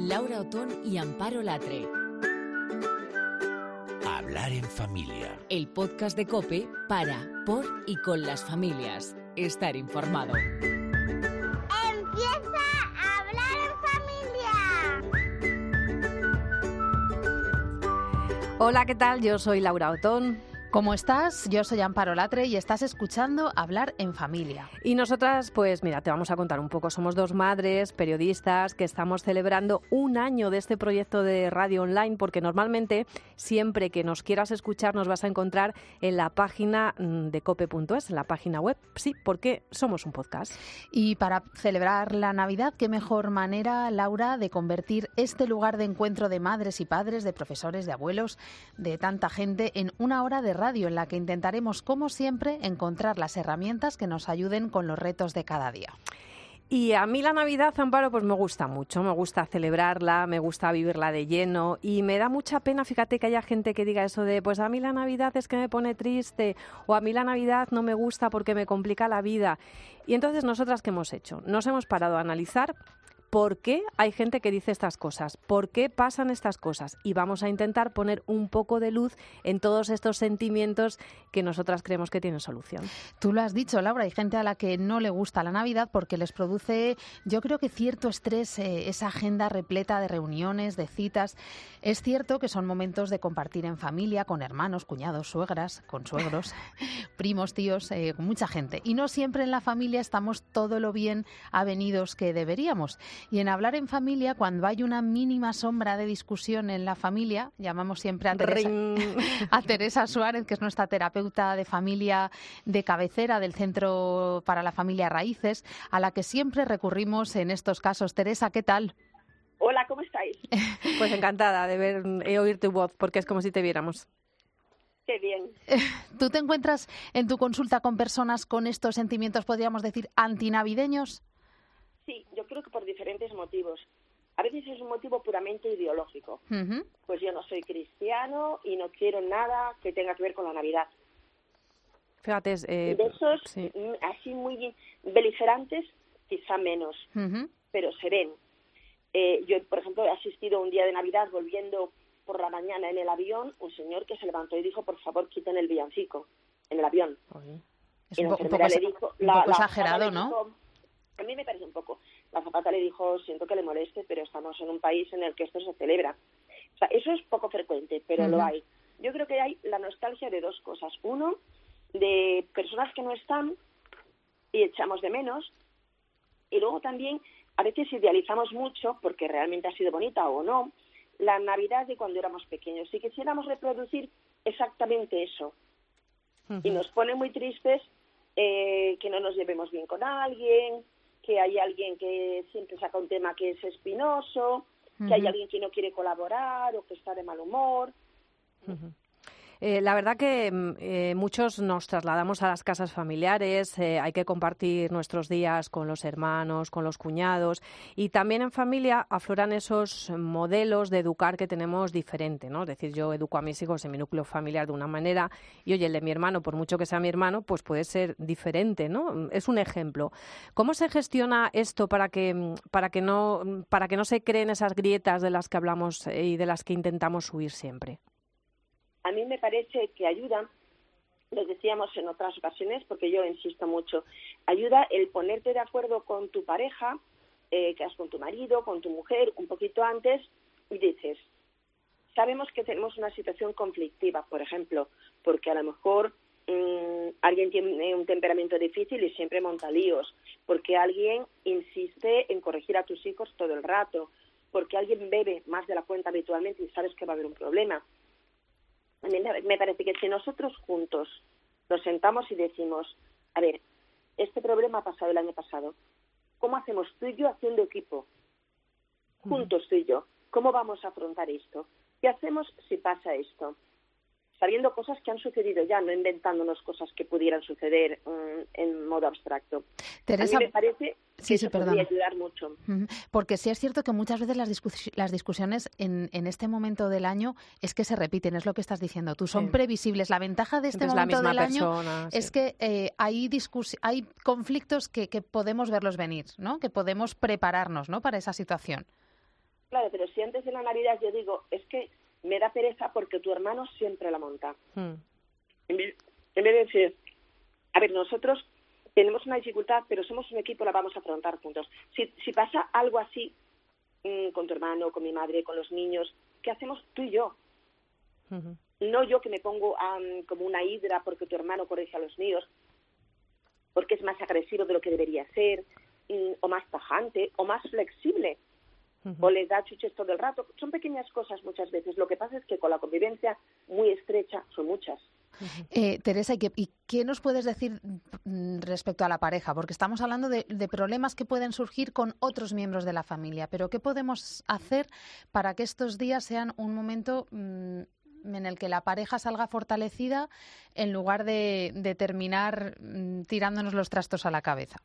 Laura Otón y Amparo Latre. Hablar en familia. El podcast de Cope para, por y con las familias. Estar informado. Empieza a hablar en familia. Hola, ¿qué tal? Yo soy Laura Otón. ¿Cómo estás? Yo soy Amparo Latre y estás escuchando Hablar en Familia. Y nosotras, pues mira, te vamos a contar un poco. Somos dos madres, periodistas, que estamos celebrando un año de este proyecto de radio online, porque normalmente siempre que nos quieras escuchar nos vas a encontrar en la página mm, de cope.es, en la página web. Sí, porque somos un podcast. Y para celebrar la Navidad, qué mejor manera, Laura, de convertir este lugar de encuentro de madres y padres, de profesores, de abuelos, de tanta gente, en una hora de radio en la que intentaremos, como siempre, encontrar las herramientas que nos ayuden con los retos de cada día. Y a mí la Navidad, Amparo, pues me gusta mucho, me gusta celebrarla, me gusta vivirla de lleno y me da mucha pena, fíjate que haya gente que diga eso de, pues a mí la Navidad es que me pone triste o a mí la Navidad no me gusta porque me complica la vida. Y entonces nosotras, ¿qué hemos hecho? Nos hemos parado a analizar por qué hay gente que dice estas cosas, por qué pasan estas cosas y vamos a intentar poner un poco de luz en todos estos sentimientos que nosotras creemos que tienen solución. Tú lo has dicho, Laura, hay gente a la que no le gusta la Navidad porque les produce, yo creo que cierto estrés, eh, esa agenda repleta de reuniones, de citas. Es cierto que son momentos de compartir en familia, con hermanos, cuñados, suegras, con suegros, primos, tíos, eh, con mucha gente. Y no siempre en la familia estamos todo lo bien avenidos que deberíamos. Y en hablar en familia, cuando hay una mínima sombra de discusión en la familia, llamamos siempre a Teresa, a Teresa Suárez, que es nuestra terapeuta de familia de cabecera del Centro para la Familia Raíces, a la que siempre recurrimos en estos casos. Teresa, ¿qué tal? Hola, ¿cómo estáis? Pues encantada de ver, y oír tu voz, porque es como si te viéramos. Qué bien. ¿Tú te encuentras en tu consulta con personas con estos sentimientos, podríamos decir, antinavideños? Sí, yo creo que por diferentes motivos. A veces es un motivo puramente ideológico. Pues yo no soy cristiano y no quiero nada que tenga que ver con la Navidad. Fíjate, eh, de esos sí. mm, así muy beligerantes, quizá menos, pero se ven. Eh, yo, por ejemplo, he asistido un día de Navidad volviendo por la mañana en el avión, un señor que se levantó y dijo, por favor, quiten el villancico en el avión. Oye. Es Y un, la po- un poco, enfermera exa- le dijo- un la- poco la exagerado, ¿no? dijo- a mí me parece un poco. La zapata le dijo, siento que le moleste, pero estamos en un país en el que esto se celebra. O sea, eso es poco frecuente, pero lo hay. Yo creo que hay la nostalgia de dos cosas. Uno, de personas que no están y echamos de menos. Y luego también, a veces idealizamos mucho, porque realmente ha sido bonita o no, la Navidad de cuando éramos pequeños. Y quisiéramos reproducir exactamente eso y nos pone muy tristes eh, que no nos llevemos bien con alguien, que hay alguien que siempre saca un tema que es espinoso, que hay alguien que no quiere colaborar o que está de mal humor. Eh, la verdad que mm, eh, muchos nos trasladamos a las casas familiares, eh, hay que compartir nuestros días con los hermanos, con los cuñados y también en familia afloran esos modelos de educar que tenemos diferente, ¿no? Es decir, yo educo a mis hijos en mi núcleo familiar de una manera y oye, el de mi hermano, por mucho que sea mi hermano, pues puede ser diferente, ¿no? Es un ejemplo. ¿Cómo se gestiona esto para que mm, para que no para que no se creen esas grietas de las que hablamos eh, y de las que intentamos huir siempre? A mí me parece que ayuda, lo decíamos en otras ocasiones, porque yo insisto mucho, ayuda el ponerte de acuerdo con tu pareja, eh, que es con tu marido, con tu mujer, un poquito antes, y dices, sabemos que tenemos una situación conflictiva, por ejemplo, porque a lo mejor mm, alguien tiene un temperamento difícil y siempre monta líos, porque alguien insiste en corregir a tus hijos todo el rato, porque alguien bebe más de la cuenta habitualmente y sabes que va a haber un problema. A mí me- me parece que si nosotros juntos nos sentamos y decimos, a ver, este problema ha pasado el año pasado, ¿cómo hacemos tú y yo haciendo equipo? Juntos tú y yo, ¿cómo vamos a afrontar esto? ¿Qué hacemos si pasa esto? Sabiendo cosas que han sucedido ya, no inventándonos cosas que pudieran suceder mm, en modo abstracto. Teresa, a mí me parece que Sí, sí, eso podría ayudar mucho. Porque sí es cierto que muchas veces las, discus- las discusiones en, en este momento del año es que se repiten, es lo que estás diciendo tú, son Sí. previsibles. La ventaja de este es la momento misma del año persona, es sí. que eh, hay, discus- hay conflictos que, que podemos verlos venir, ¿no? que podemos prepararnos ¿no? para esa situación. Claro, pero si antes de la Navidad yo digo, es que me da pereza porque tu hermano siempre la monta. Mm. En vez, en vez de decir, a ver, nosotros tenemos una dificultad, pero somos un equipo, la vamos a afrontar juntos. Si, si pasa algo así mm, con tu hermano, con mi madre, con los niños, ¿qué hacemos tú y yo? Ujú. No yo que me pongo como una hidra porque tu hermano corrige a los míos, porque es más agresivo de lo que debería ser, mm, o más tajante, o más flexible, O les da chuches todo el rato. Son pequeñas cosas muchas veces. Lo que pasa es que con la convivencia muy estrecha son muchas. Eh, Teresa, ¿y qué, y qué nos puedes decir mm, respecto a la pareja? Porque estamos hablando de, de problemas que pueden surgir con otros miembros de la familia, pero ¿qué podemos hacer para que estos días sean un momento mm, en el que la pareja salga fortalecida en lugar de, de terminar mm, tirándonos los trastos a la cabeza?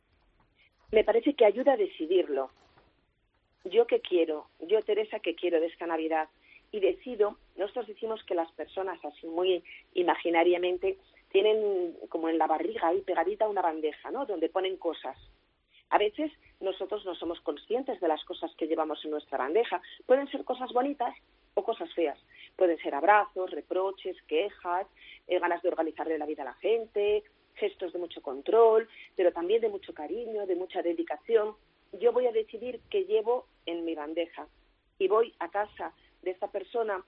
Me parece que ayuda a decidirlo. Yo qué quiero, yo Teresa qué quiero de esta Navidad. Y decido, nosotros decimos que las personas, así muy imaginariamente, tienen como en la barriga ahí pegadita una bandeja, ¿no? Donde ponen cosas. A veces nosotros no somos conscientes de las cosas que llevamos en nuestra bandeja. Pueden ser cosas bonitas o cosas feas. Pueden ser abrazos, reproches, quejas, eh, ganas de organizarle la vida a la gente, gestos de mucho control, pero también de mucho cariño, de mucha dedicación. Yo voy a decidir qué llevo en mi bandeja y voy a casa de esta persona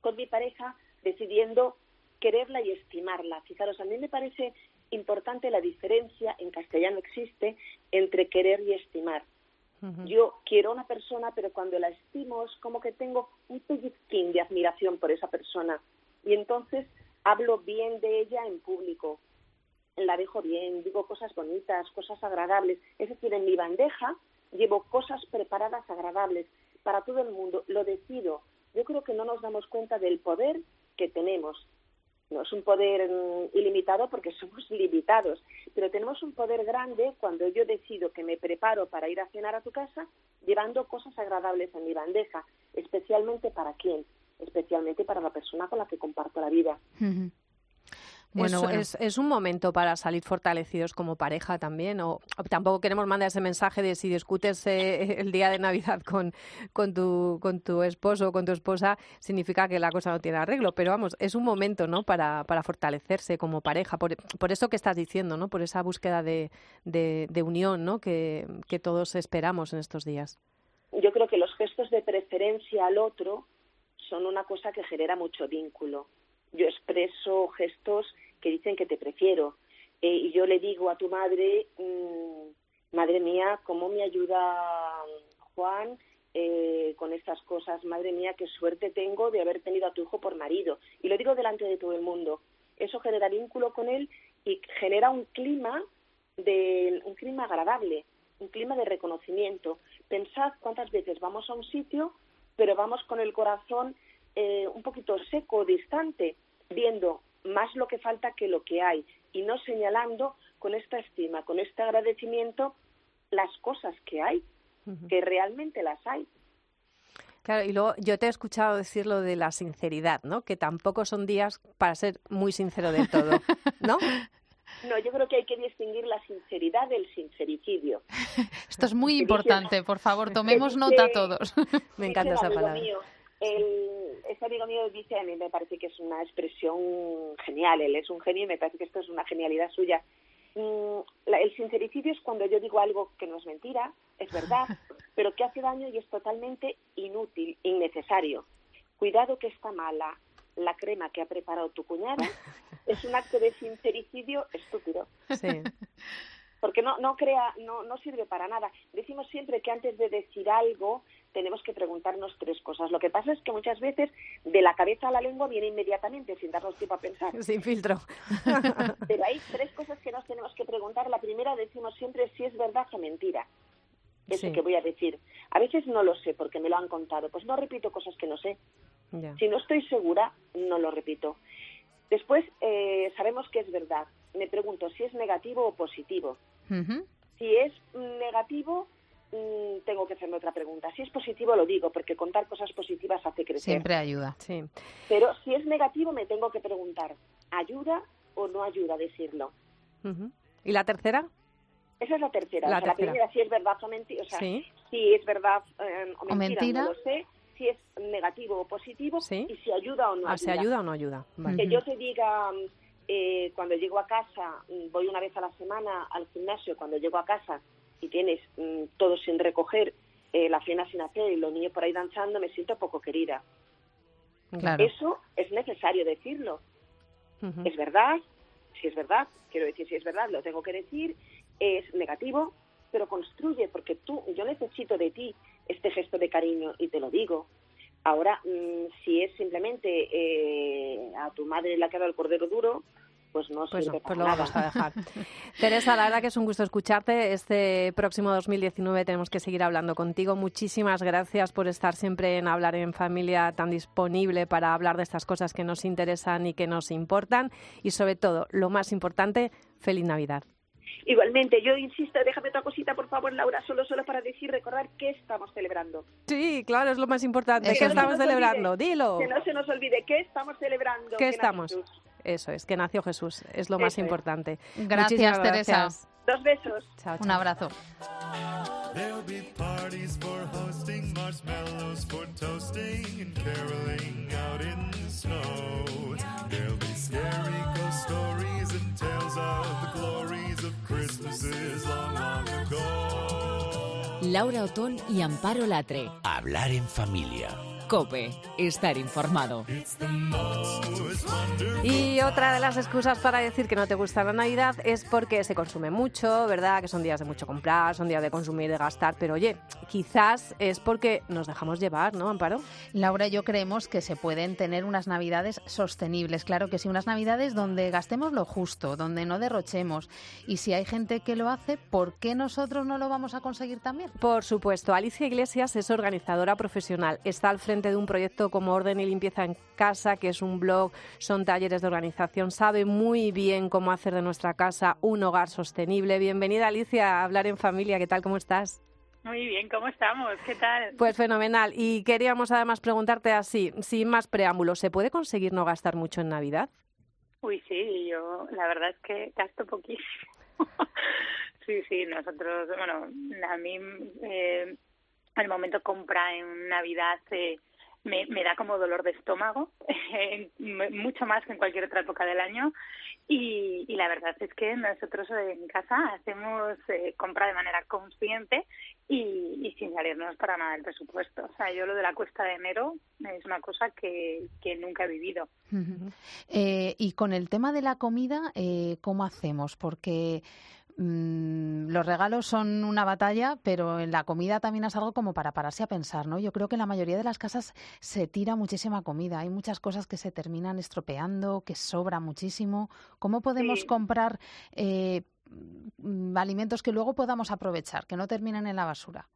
con mi pareja decidiendo quererla y estimarla. Fijaros, a mí me parece importante la diferencia, en castellano existe, entre querer y estimar. Yo quiero a una persona, pero cuando la estimo es como que tengo un pellizquín de admiración por esa persona. Y entonces hablo bien de ella en público. La dejo bien, digo cosas bonitas, cosas agradables. Es decir, en mi bandeja llevo cosas preparadas agradables para todo el mundo. Lo decido. Yo creo que no nos damos cuenta del poder que tenemos. No es un poder mm, ilimitado porque somos limitados, pero tenemos un poder grande cuando yo decido que me preparo para ir a cenar a tu casa llevando cosas agradables en mi bandeja, especialmente para quién, especialmente para la persona con la que comparto la vida. Bueno, es, bueno. es- es un momento para salir fortalecidos como pareja también. O, o tampoco queremos mandar ese mensaje de si discutes eh, el día de Navidad con, con, tu, con tu esposo o con tu esposa, significa que la cosa no tiene arreglo. Pero vamos, es un momento ¿no? para, para fortalecerse como pareja. Por, por eso que estás diciendo, ¿no? por esa búsqueda de, de, de unión ¿no? que, que todos esperamos en estos días. Yo creo que los gestos de preferencia al otro son una cosa que genera mucho vínculo. Yo expreso gestos que dicen que te prefiero eh, y yo le digo a tu madre, mm, madre mía, ¿cómo me ayuda Juan eh, con estas cosas? Madre mía, qué suerte tengo de haber tenido a tu hijo por marido. Y lo digo delante de todo el mundo. Eso genera vínculo con él y genera un clima de un clima agradable, un clima de reconocimiento. Pensad cuántas veces vamos a un sitio, pero vamos con el corazón eh, un poquito seco, distante, viendo más lo que falta que lo que hay y no señalando con esta estima, con este agradecimiento las cosas que hay, que realmente las hay. Claro, y luego yo te he escuchado decir lo de la sinceridad, ¿no? Que tampoco son días para ser muy sincero del todo, ¿no? No, yo creo que hay que distinguir la sinceridad del sincericidio. Esto es muy importante, por favor, tomemos dice- nota todos. Me encanta esa palabra. mío, el- ese amigo mío dice, a mí me parece que es una expresión genial, él es un genio y me parece que esto es una genialidad suya. Mm, el sincericidio es cuando yo digo algo que no es mentira, es verdad, pero que hace daño y es totalmente inútil, innecesario. Cuidado que está mala la crema que ha preparado tu cuñada, es un acto de sincericidio estúpido Sí. porque no no crea no no sirve para nada decimos siempre que antes de decir algo tenemos que preguntarnos tres cosas lo que pasa es que muchas veces de la cabeza a la lengua viene inmediatamente sin darnos tiempo a pensar Sin filtro. pero hay tres cosas que nos tenemos que preguntar la primera decimos siempre si es verdad o mentira eso Sí. que voy a decir a veces no lo sé porque me lo han contado pues no repito cosas que no sé Ya. si no estoy segura, no lo repito. Después, eh, sabemos que es verdad. Me pregunto si es negativo o positivo. Si es negativo, tengo que hacerme otra pregunta. Si es positivo, lo digo, porque contar cosas positivas hace crecer. Siempre ayuda. Sí. Pero si es negativo, me tengo que preguntar, ¿ayuda o no ayuda a decirlo? Ujú. ¿Y la tercera? Esa es la tercera. La o sea, la tercera. primera, si es verdad o mentira. O sea, Sí. si es verdad eh, o, O mentira, mentira. no lo sé. Si es negativo o positivo Sí. y si ayuda o no Ah, ¿Se ayuda o no ayuda? Vale. Que yo te diga, mm, eh, cuando llego a casa, mm, voy una vez a la semana al gimnasio, cuando llego a casa y tienes mm, todo sin recoger, eh, la cena sin hacer y los niños por ahí danzando, me siento poco querida. Claro. Eso es necesario decirlo. Es verdad, si es verdad, quiero decir, si es verdad, lo tengo que decir, es negativo, pero construye, porque tú, yo necesito de ti este gesto de cariño y te lo digo. Ahora, mm, si es simplemente eh, a tu madre le ha quedado el cordero duro, pues no Pues, sirve no, pues lo vamos a dejar. Teresa, la verdad que es un gusto escucharte. Este próximo 2019 tenemos que seguir hablando contigo. Muchísimas gracias por estar siempre en Hablar en Familia tan disponible para hablar de estas cosas que nos interesan y que nos importan. Y sobre todo, lo más importante, feliz Navidad. Igualmente, yo insisto, déjame otra cosita, por favor, Laura, solo solo para decir, recordar qué estamos celebrando. Sí, claro, es lo más importante. ¿Qué es. estamos celebrando? olvide, Dilo. Que no se nos olvide, ¿qué estamos celebrando? ¿Qué estamos? Eso es, que nació Jesús. Es lo más es. importante. Gracias, Teresa. Dos besos. Chao, Un abrazo. There'll be parties for hosting, marshmallows for toasting, and caroling out in the snow. There'll be scary ghost stories and tales of the glories of Christmases long, long ago. Laura Otón y Amparo Latre. Hablar en familia. Cope, estar informado. Y otra de las excusas para decir que no te gusta la Navidad es porque se consume mucho, ¿verdad? Que son días de mucho comprar, son días de consumir, de gastar, pero oye, quizás es porque nos dejamos llevar, ¿no, Amparo? Laura y yo creemos que se pueden tener unas navidades sostenibles. Claro que sí, unas navidades donde gastemos lo justo, donde no derrochemos. Y si hay gente que lo hace, ¿por qué nosotros no lo vamos a conseguir también? Por supuesto, Alicia Iglesias es organizadora profesional. Está al frente de un proyecto como Orden y Limpieza en Casa, que es un blog, son talleres de organización. Sabe muy bien cómo hacer de nuestra casa un hogar sostenible. Bienvenida, Alicia, a hablar en familia. ¿Qué tal? ¿Cómo estás? Muy bien, ¿cómo estamos? ¿Qué tal? Pues fenomenal. Y queríamos además preguntarte así, sin más preámbulos, ¿se puede conseguir no gastar mucho en Navidad? Uy, sí, yo la verdad es que gasto poquísimo. sí, sí, nosotros, bueno, a mí eh, el momento compra en Navidad eh, me, me da como dolor de estómago, mucho más que en cualquier otra época del año. Y, y la verdad es que nosotros en casa hacemos eh, compra de manera consciente y, y sin salirnos para nada del presupuesto. O sea, yo lo de la cuesta de enero es una cosa que, que nunca he vivido. Eh, y con el tema de la comida, eh, ¿cómo hacemos? Porque mm, los regalos son una batalla, pero en la comida también es algo como para pararse a pensar, ¿no? Yo creo que en la mayoría de las casas se tira muchísima comida. Hay muchas cosas que se terminan estropeando, que sobra muchísimo. ¿Cómo podemos Sí. comprar eh, mm, alimentos que luego podamos aprovechar, que no terminen en la basura?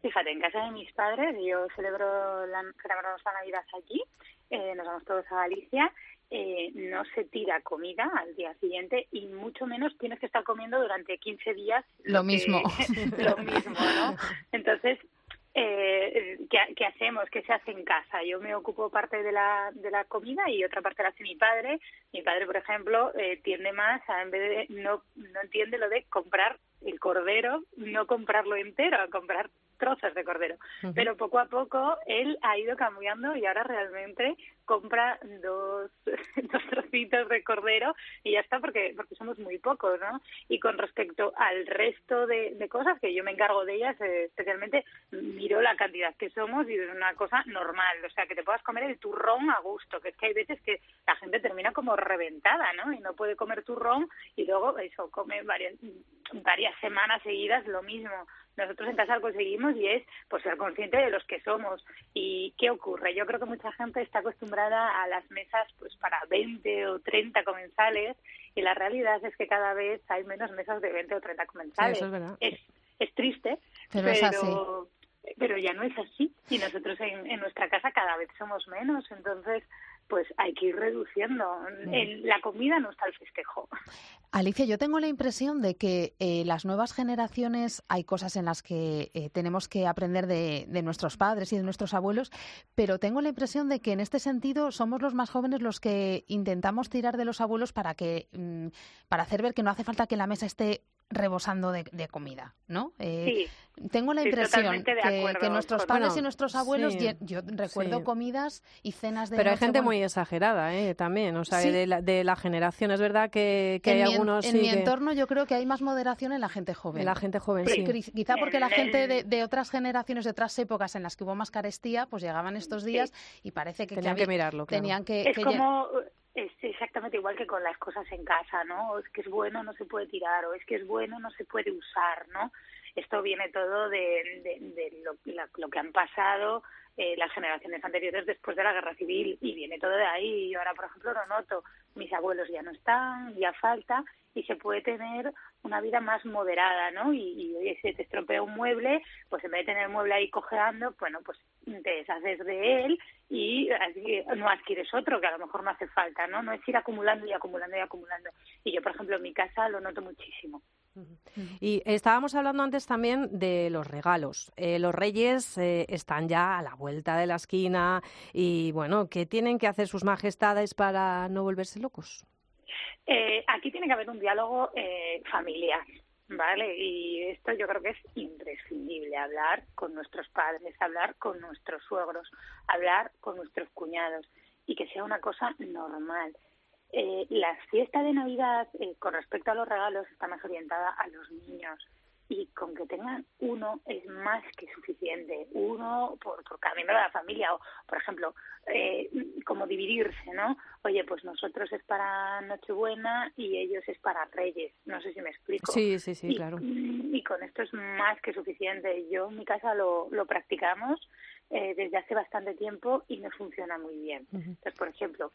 Fíjate, en casa de mis padres, yo celebro la, celebramos la Navidad allí, eh, nos vamos todos a Galicia, eh, no se tira comida al día siguiente y mucho menos tienes que estar comiendo durante 15 días Lo mismo. lo mismo, ¿no? Entonces, eh, ¿qué, qué hacemos? ¿Qué se hace en casa? Yo me ocupo parte de la, de la comida y otra parte la hace mi padre. Mi padre, por ejemplo, eh, tiende más a, en vez de, no, no entiende lo de comprar el cordero, no comprarlo entero, a comprar trozos de cordero. Pero poco a poco él ha ido cambiando y ahora realmente compra dos, dos trocitos de cordero y ya está porque porque somos muy pocos, ¿no? Y con respecto al resto de, de cosas que yo me encargo de ellas, eh, especialmente miro la cantidad que somos y es una cosa normal, o sea, que te puedas comer el turrón a gusto, que es que hay veces que la gente termina como reventada, ¿no? Y no puede comer turrón y luego eso come varias varias semanas seguidas lo mismo. Nosotros en casa lo conseguimos y es pues ser consciente de los que somos. ¿Y qué ocurre? Yo creo que mucha gente está acostumbrada a las mesas pues para 20 o 30 comensales y la realidad es que cada vez hay menos mesas de 20 o 30 comensales. eso es. Es, es triste, Pero es así. pero ya no es así y nosotros en, en nuestra casa cada vez somos menos entonces pues hay que ir reduciendo. En la comida no está el festejo. Alicia, yo tengo la impresión de que eh, las nuevas generaciones hay cosas en las que eh, tenemos que aprender de, de nuestros padres y de nuestros abuelos, pero tengo la impresión de que en este sentido somos los más jóvenes los que intentamos tirar de los abuelos para que mm, para hacer ver que no hace falta que la mesa esté rebosando de, de comida, ¿no? Eh, Sí, tengo la impresión que, nuestros padres Bueno, y nuestros abuelos, sí, yo recuerdo sí. comidas y cenas de Pero hay gente muy exagerada, ¿eh? También, o sea, Sí. de, la, de la generación. Es verdad que, hay mi, algunos en sí mi que- entorno yo creo que hay más moderación en la gente joven. en la gente joven, sí. Quizá porque la En gente el- de, de otras generaciones, de otras épocas en las que hubo más carestía, pues llegaban estos días y parece que, Tenían había- que mirarlo, claro. tenían que, es que lle- como es exactamente igual que con las cosas en casa, ¿no? O es que es bueno, no se puede tirar, o es que es bueno, no se puede usar, ¿no? Esto viene todo de, de, de lo, la- lo que han pasado eh, las generaciones anteriores después de la guerra civil y viene todo de ahí. Yo ahora, por ejemplo, lo noto. Mis abuelos ya no están, ya falta y se puede tener una vida más moderada, ¿no? Y, oye, si te estropea un mueble, pues en vez de tener el mueble ahí cojeando, bueno, pues te deshaces de él y no adquieres otro que a lo mejor no hace falta, ¿no? No es ir acumulando y acumulando y acumulando. Y yo, por ejemplo, en mi casa lo noto muchísimo. Y estábamos hablando antes también de los regalos. Eh, los reyes eh, están ya a la vuelta de la esquina y, bueno, ¿qué tienen que hacer sus majestades para no volverse locos? Eh, aquí tiene que haber un diálogo eh, familiar, ¿vale? Y esto yo creo que es imprescindible, hablar con nuestros padres, hablar con nuestros suegros, hablar con nuestros cuñados y que sea una cosa normal. Eh, la fiesta de Navidad, eh, con respecto a los regalos, está más orientada a los niños y con que tengan uno es más que suficiente. Uno por, por cada miembro de la familia o, por ejemplo, eh, como dividirse, ¿no? Oye, pues nosotros es para Nochebuena y ellos es para Reyes. No sé si me explico. Sí, sí, sí, y, claro. y con esto es más que suficiente. Yo en mi casa lo, lo practicamos eh, desde hace bastante tiempo y me funciona muy bien. Entonces, por ejemplo,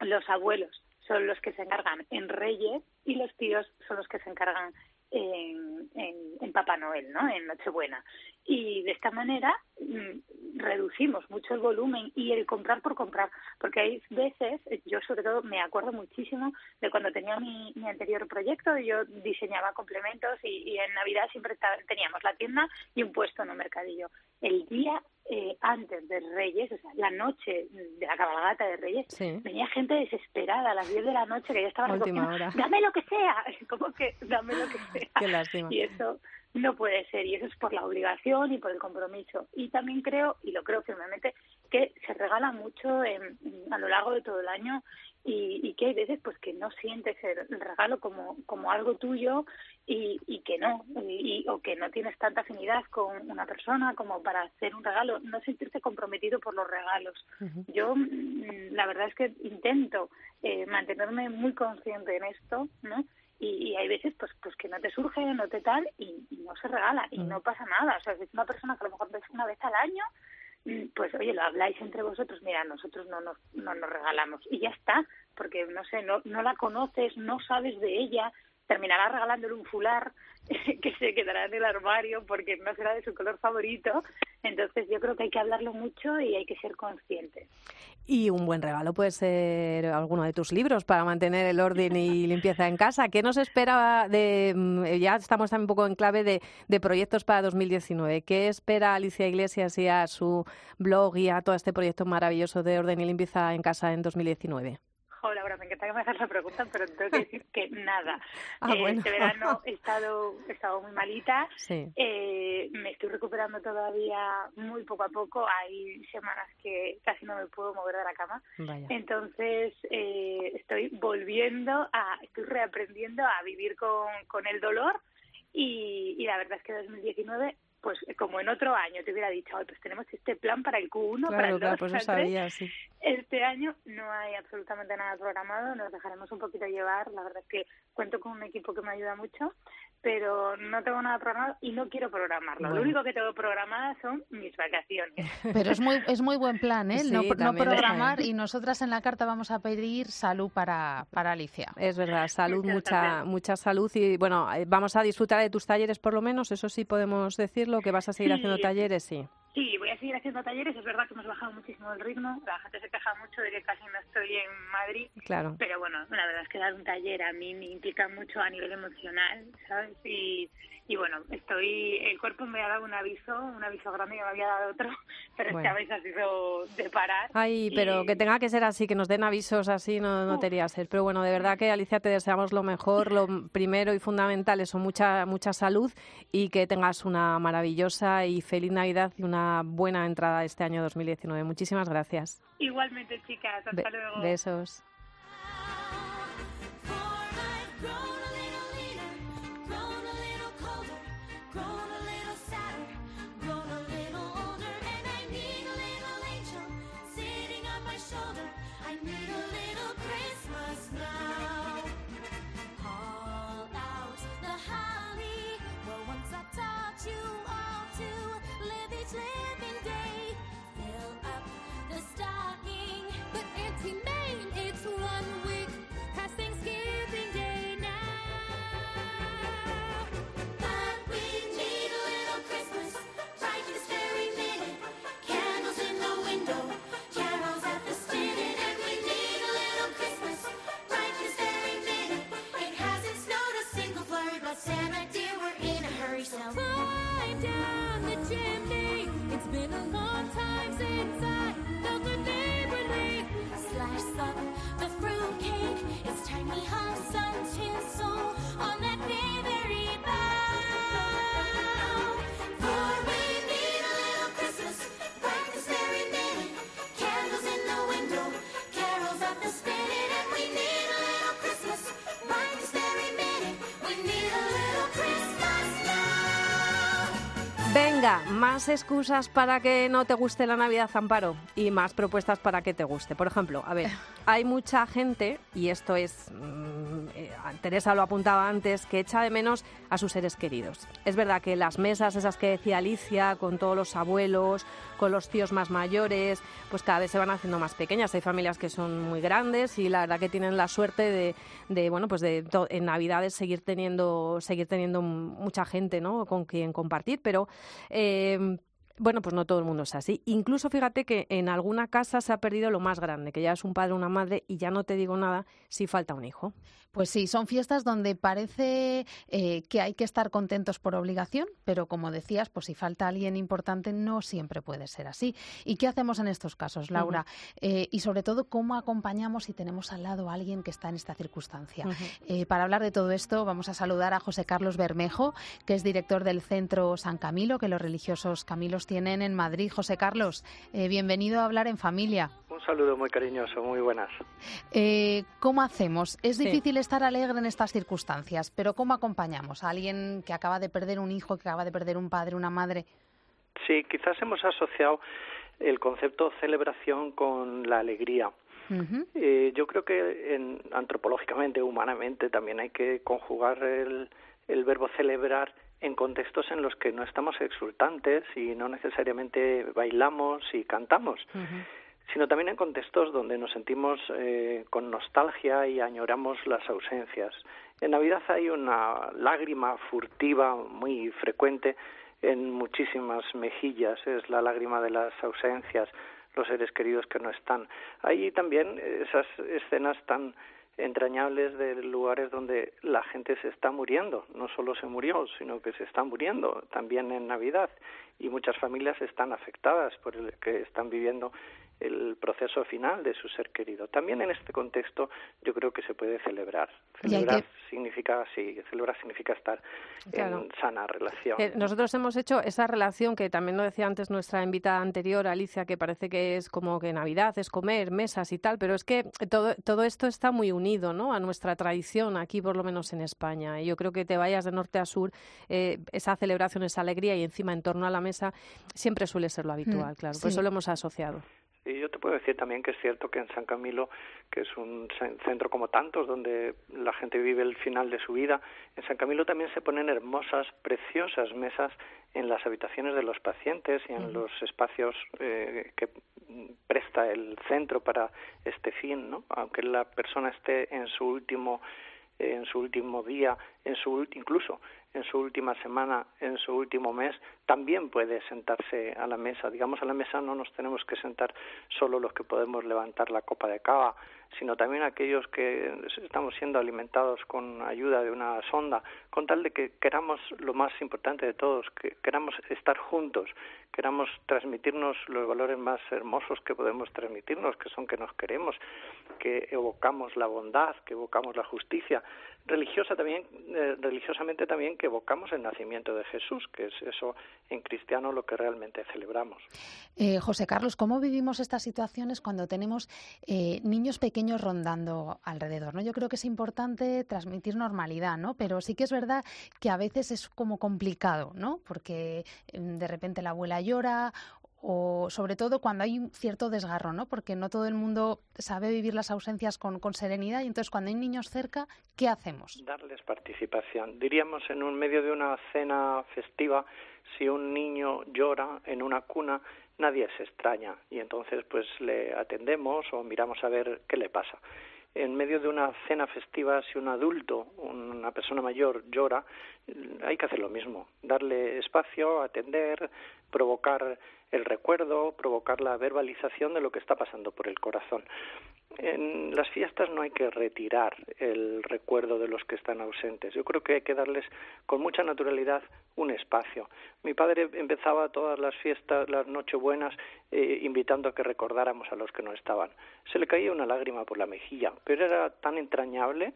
los abuelos son los que se encargan en Reyes y los tíos son los que se encargan en, en, Papá Noel, ¿no? En Nochebuena. Y de esta manera mm, reducimos mucho el volumen y el comprar por comprar, porque hay veces, yo sobre todo me acuerdo muchísimo de cuando tenía mi, anterior proyecto, yo diseñaba complementos y, y en Navidad siempre teníamos la tienda y un puesto en un mercadillo. El día eh, antes de Reyes, o sea, la noche de la cabalgata de Reyes, Sí. venía gente desesperada a las 10 de la noche que ya estaban A última recogiendo, hora. dame lo que sea, como que dame lo que sea. Qué lástima. Y eso no puede ser, y eso es por la obligación y por el compromiso. Y también creo, y lo creo firmemente, que se regala mucho en- a lo largo de todo el año y, y que hay veces pues que no sientes el regalo como, como algo tuyo y, y que no, y, y- o que no tienes tanta afinidad con una persona como para hacer un regalo, no sentirte comprometido por los regalos. Yo mm, la verdad es que intento eh, mantenerme muy consciente en esto, ¿no? Y, y hay veces pues pues que no te surge, no te tal y, y no se regala y no pasa nada. O sea, si es una persona que a lo mejor ves una vez al año, mm, pues oye, lo habláis entre vosotros, mira, nosotros no nos, no nos regalamos y ya está, porque no sé, no, no la conoces, no sabes de ella, terminará regalándole un fular que se quedará en el armario porque no será de su color favorito. Entonces yo creo que hay que hablarlo mucho y hay que ser conscientes. Y un buen regalo puede ser alguno de tus libros para mantener el orden y limpieza en casa. ¿Qué nos espera de, mm, ya estamos también un poco en clave de, de proyectos para 2019? ¿Qué espera Alicia Iglesias y a su blog y a todo este proyecto maravilloso de orden y limpieza en casa en 2019? Joder, ahora me encanta que me hagas la pregunta, pero tengo que decir que nada. Ah, Eh, bueno. Este verano he estado, he estado muy malita. Sí. Eh, me estoy recuperando todavía muy poco a poco. Hay semanas que casi no me puedo mover de la cama. Vaya. Entonces eh, estoy volviendo a, estoy reaprendiendo a vivir con, con el dolor y, y la verdad es que 2019, pues como en otro año te hubiera dicho, "Ay, pues tenemos este plan para el Q1, para Claro, el 2, claro, pues para el 3". sabía, sí. Este año no hay absolutamente nada programado, nos dejaremos un poquito llevar. La verdad es que cuento con un equipo que me ayuda mucho, pero no tengo nada programado y no quiero programarlo. Bueno. Lo único que tengo programada son mis vacaciones. Pero es muy, es muy buen plan, ¿eh? No, no programar y nosotras en la carta vamos a pedir salud para, para Alicia. Es verdad, salud, Muchas mucha, gracias. mucha salud y bueno, eh, vamos a disfrutar de tus talleres por lo menos, eso sí podemos decirlo, que vas a seguir Sí, haciendo talleres, sí. Sí, voy a seguir haciendo talleres. Es verdad que hemos bajado muchísimo el ritmo. La gente se queja mucho de que casi no estoy en Madrid. Claro. Pero bueno, la verdad es que dar un taller a mí me implica mucho a nivel emocional, ¿sabes? Y, y bueno, estoy. El cuerpo me ha dado un aviso, un aviso grande que me había dado otro, pero Bueno. este aviso ha sido de parar. Ay, pero que tenga que ser así, que nos den avisos así, no, no Uf. debería ser. Pero bueno, de verdad que Alicia te deseamos lo mejor, lo primero y fundamental, eso, mucha, mucha salud y que tengas una maravillosa y feliz Navidad y una buena entrada este año 2019. Muchísimas gracias. Igualmente, chicas. Hasta Be- luego. besos. Venga, más excusas para que no te guste la Navidad, Amparo, y más propuestas para que te guste. Por ejemplo, a ver, hay mucha gente, y esto es, mm, eh, Teresa lo apuntaba antes, que echa de menos a sus seres queridos. Es verdad que las mesas, esas que decía Alicia, con todos los abuelos, con los tíos más mayores, pues cada vez se van haciendo más pequeñas. Hay familias que son muy grandes y la verdad que tienen la suerte de, de, bueno, pues de en Navidades seguir teniendo, seguir teniendo mucha gente, ¿no? Con quien compartir, pero eh, bueno, pues no todo el mundo es así. Incluso fíjate que en alguna casa se ha perdido lo más grande, que ya es un padre o una madre, y ya no te digo nada si falta un hijo. Pues sí, son fiestas donde parece eh, que hay que estar contentos por obligación, pero como decías, pues si falta alguien importante no siempre puede ser así. ¿Y qué hacemos en estos casos, Laura? Eh, y sobre todo, ¿cómo acompañamos si tenemos al lado a alguien que está en esta circunstancia? Eh, para hablar de todo esto, vamos a saludar a José Carlos Bermejo, que es director del Centro San Camilo, que los religiosos Camilos tienen en Madrid. José Carlos, eh, bienvenido a Hablar en Familia. Un saludo muy cariñoso, muy buenas. Eh, ¿Cómo hacemos? Es Sí. difícil estar alegre en estas circunstancias, pero ¿cómo acompañamos a alguien que acaba de perder un hijo, que acaba de perder un padre, una madre? Sí, quizás hemos asociado el concepto celebración con la alegría. Eh, yo creo que en- antropológicamente, humanamente, también hay que conjugar el, el verbo celebrar en contextos en los que no estamos exultantes y no necesariamente bailamos y cantamos, sino también en contextos donde nos sentimos eh, con nostalgia y añoramos las ausencias. En Navidad hay una lágrima furtiva muy frecuente en muchísimas mejillas, es la lágrima de las ausencias, los seres queridos que no están. Hay también esas escenas tan entrañables de lugares donde la gente se está muriendo, no solo se murió, sino que se está muriendo también en Navidad. Y muchas familias están afectadas por el que están viviendo el proceso final de su ser querido. También en este contexto yo creo que se puede celebrar. Celebrar que- significa sí, celebrar significa estar Claro. en sana relación. Eh, nosotros hemos hecho esa relación que también lo decía antes nuestra invitada anterior, Alicia, que parece que es como que Navidad es comer, mesas y tal, pero es que todo, todo esto está muy unido ¿no? a nuestra tradición aquí, por lo menos en España. Y yo creo que te vayas de norte a sur, eh, esa celebración, esa alegría y encima en torno a la mesa siempre suele ser lo habitual, Mm, claro. sí. Por eso lo hemos asociado. Y yo te puedo decir también que es cierto que en San Camilo, que es un cen- centro como tantos, donde la gente vive el final de su vida, en San Camilo también se ponen hermosas, preciosas mesas en las habitaciones de los pacientes y en los espacios eh, que presta el centro para este fin, ¿no? Aunque la persona esté en su último en su último día, en su incluso en su última semana, en su último mes, también puede sentarse a la mesa. Digamos, a la mesa no nos tenemos que sentar solo los que podemos levantar la copa de cava, sino también aquellos que estamos siendo alimentados con ayuda de una sonda, con tal de que queramos lo más importante de todos, que queramos estar juntos, queramos transmitirnos los valores más hermosos que podemos transmitirnos, que son que nos queremos, que evocamos la bondad, que evocamos la justicia, religiosa también, eh, religiosamente también que evocamos el nacimiento de Jesús, que es eso en cristiano lo que realmente celebramos. Eh, José Carlos, ¿cómo vivimos estas situaciones cuando tenemos eh, niños pequeños rondando alrededor? ¿no? Yo creo que es importante transmitir normalidad, ¿no? Pero sí que es verdad que a veces es como complicado, ¿no? Porque mm, de repente la abuela llora o sobre todo cuando hay un cierto desgarro, ¿no? Porque no todo el mundo sabe vivir las ausencias con, con serenidad y entonces cuando hay niños cerca, ¿qué hacemos? Darles participación. Diríamos en un medio de una cena festiva, si un niño llora en una cuna, nadie se extraña y entonces pues le atendemos o miramos a ver qué le pasa. En medio de una cena festiva, si un adulto, una persona mayor llora, hay que hacer lo mismo, darle espacio, atender, provocar el recuerdo, provocar la verbalización de lo que está pasando por el corazón. En las fiestas no hay que retirar el recuerdo de los que están ausentes. Yo creo que hay que darles con mucha naturalidad un espacio. Mi padre empezaba todas las fiestas, las nochebuenas, eh, invitando a que recordáramos a los que no estaban. Se le caía una lágrima por la mejilla, pero era tan entrañable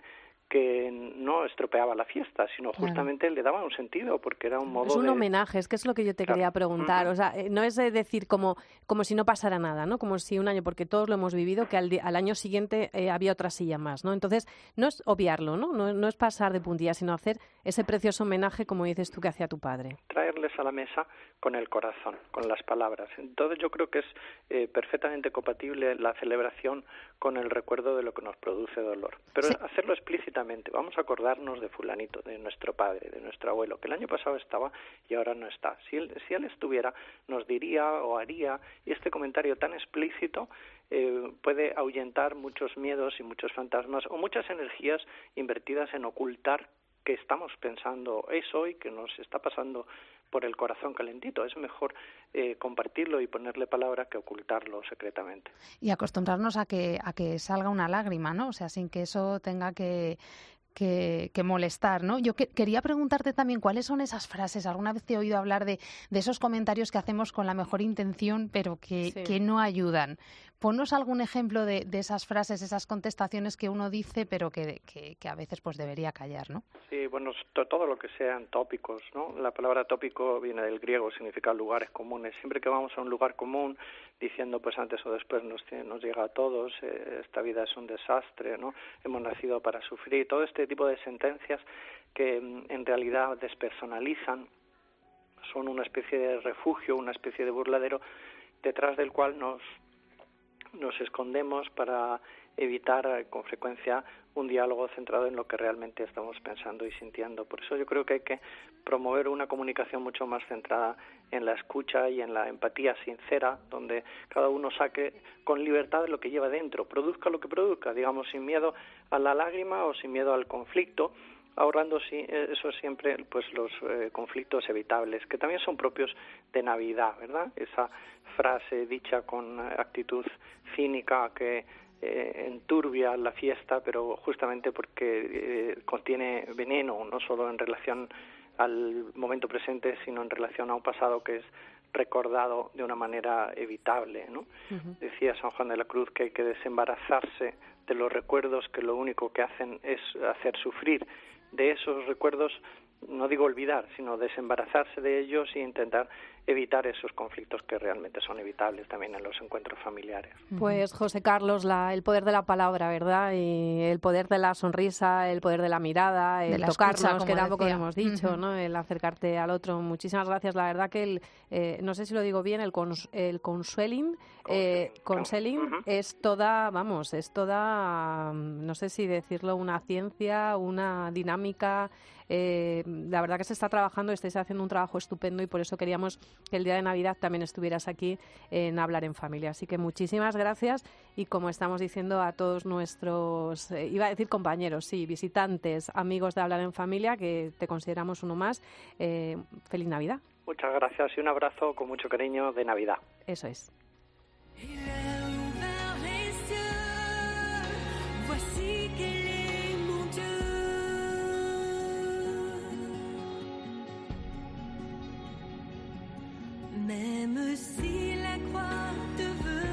que no estropeaba la fiesta, sino Claro. justamente le daba un sentido, porque era un modo Es un de... homenaje, es que es lo que yo te Claro. quería preguntar. O sea, eh, no es de decir como, como si no pasara nada, ¿no? Como si un año, porque todos lo hemos vivido, que al, al año siguiente eh, había otra silla más, ¿no? Entonces, no es obviarlo, ¿no? ¿no? no es pasar de puntillas, sino hacer ese precioso homenaje, como dices tú, que hacía tu padre. traerles a la mesa con el corazón, con las palabras. Entonces yo creo que es eh, perfectamente compatible la celebración con el recuerdo de lo que nos produce dolor. Pero Sí. hacerlo explícitamente. Vamos a acordarnos de fulanito, de nuestro padre, de nuestro abuelo, que el año pasado estaba y ahora no está. Si él, si él estuviera, nos diría o haría, y este comentario tan explícito eh, puede ahuyentar muchos miedos y muchos fantasmas o muchas energías invertidas en ocultar que estamos pensando eso y que nos está pasando por el corazón calentito. Es mejor eh, compartirlo y ponerle palabra que ocultarlo secretamente. Y acostumbrarnos a que, a que salga una lágrima, ¿no? O sea, sin que eso tenga que, que, que molestar, ¿no? Yo que- quería preguntarte también cuáles son esas frases. Alguna vez te he oído hablar de, de esos comentarios que hacemos con la mejor intención, pero que, Sí. que no ayudan. Ponnos algún ejemplo de, de esas frases, esas contestaciones que uno dice, pero que, que, que a veces pues debería callar, ¿no? Sí, bueno, to- todo lo que sean tópicos, ¿no? La palabra tópico viene del griego, significa lugares comunes. Siempre que vamos a un lugar común diciendo, pues antes o después nos, nos llega a todos, eh, esta vida es un desastre, ¿no? Hemos nacido para sufrir. Todo este tipo de sentencias que mm, en realidad despersonalizan son una especie de refugio, una especie de burladero detrás del cual nos nos escondemos para evitar con frecuencia un diálogo centrado en lo que realmente estamos pensando y sintiendo. Por eso yo creo que hay que promover una comunicación mucho más centrada en la escucha y en la empatía sincera, donde cada uno saque con libertad lo que lleva dentro, produzca lo que produzca, digamos, sin miedo a la lágrima o sin miedo al conflicto, ahorrando eh, eso siempre pues los eh, conflictos evitables que también son propios de Navidad, ¿verdad? Esa frase dicha con actitud cínica que eh, enturbia la fiesta, pero justamente porque eh, contiene veneno, no solo en relación al momento presente, sino en relación a un pasado que es recordado de una manera evitable, ¿no? Decía San Juan de la Cruz que hay que desembarazarse de los recuerdos que lo único que hacen es hacer sufrir. De esos recuerdos, no digo olvidar, sino desembarazarse de ellos e intentar evitar esos conflictos que realmente son evitables también en los encuentros familiares. Pues José Carlos, la- el poder de la palabra, ¿verdad? Y el poder de la sonrisa, el poder de la mirada, el De la escucha, tocarnos, que tampoco lo decía. hemos dicho. ¿no? El acercarte al otro. Muchísimas gracias. La verdad que el, eh, no sé si lo digo bien, el, cons- el consueling, eh, es toda, vamos, es toda, mm, no sé si decirlo, una ciencia, una dinámica. eh, la verdad que se está trabajando, estáis haciendo un trabajo estupendo y por eso queríamos que el día de Navidad también estuvieras aquí en Hablar en Familia. Así que muchísimas gracias y como estamos diciendo a todos nuestros, eh, iba a decir compañeros, sí, visitantes, amigos de Hablar en Familia, que te consideramos uno más, eh, feliz Navidad. Muchas gracias y un abrazo con mucho cariño de Navidad. Eso es. Voici Même si la croix devenait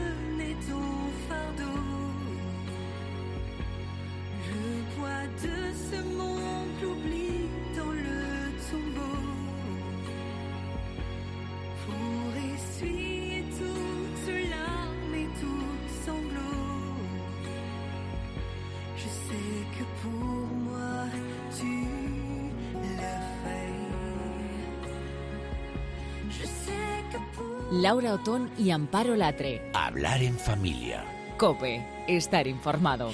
Laura Otón y Amparo Latre. Hablar en familia. Cope, estar informado.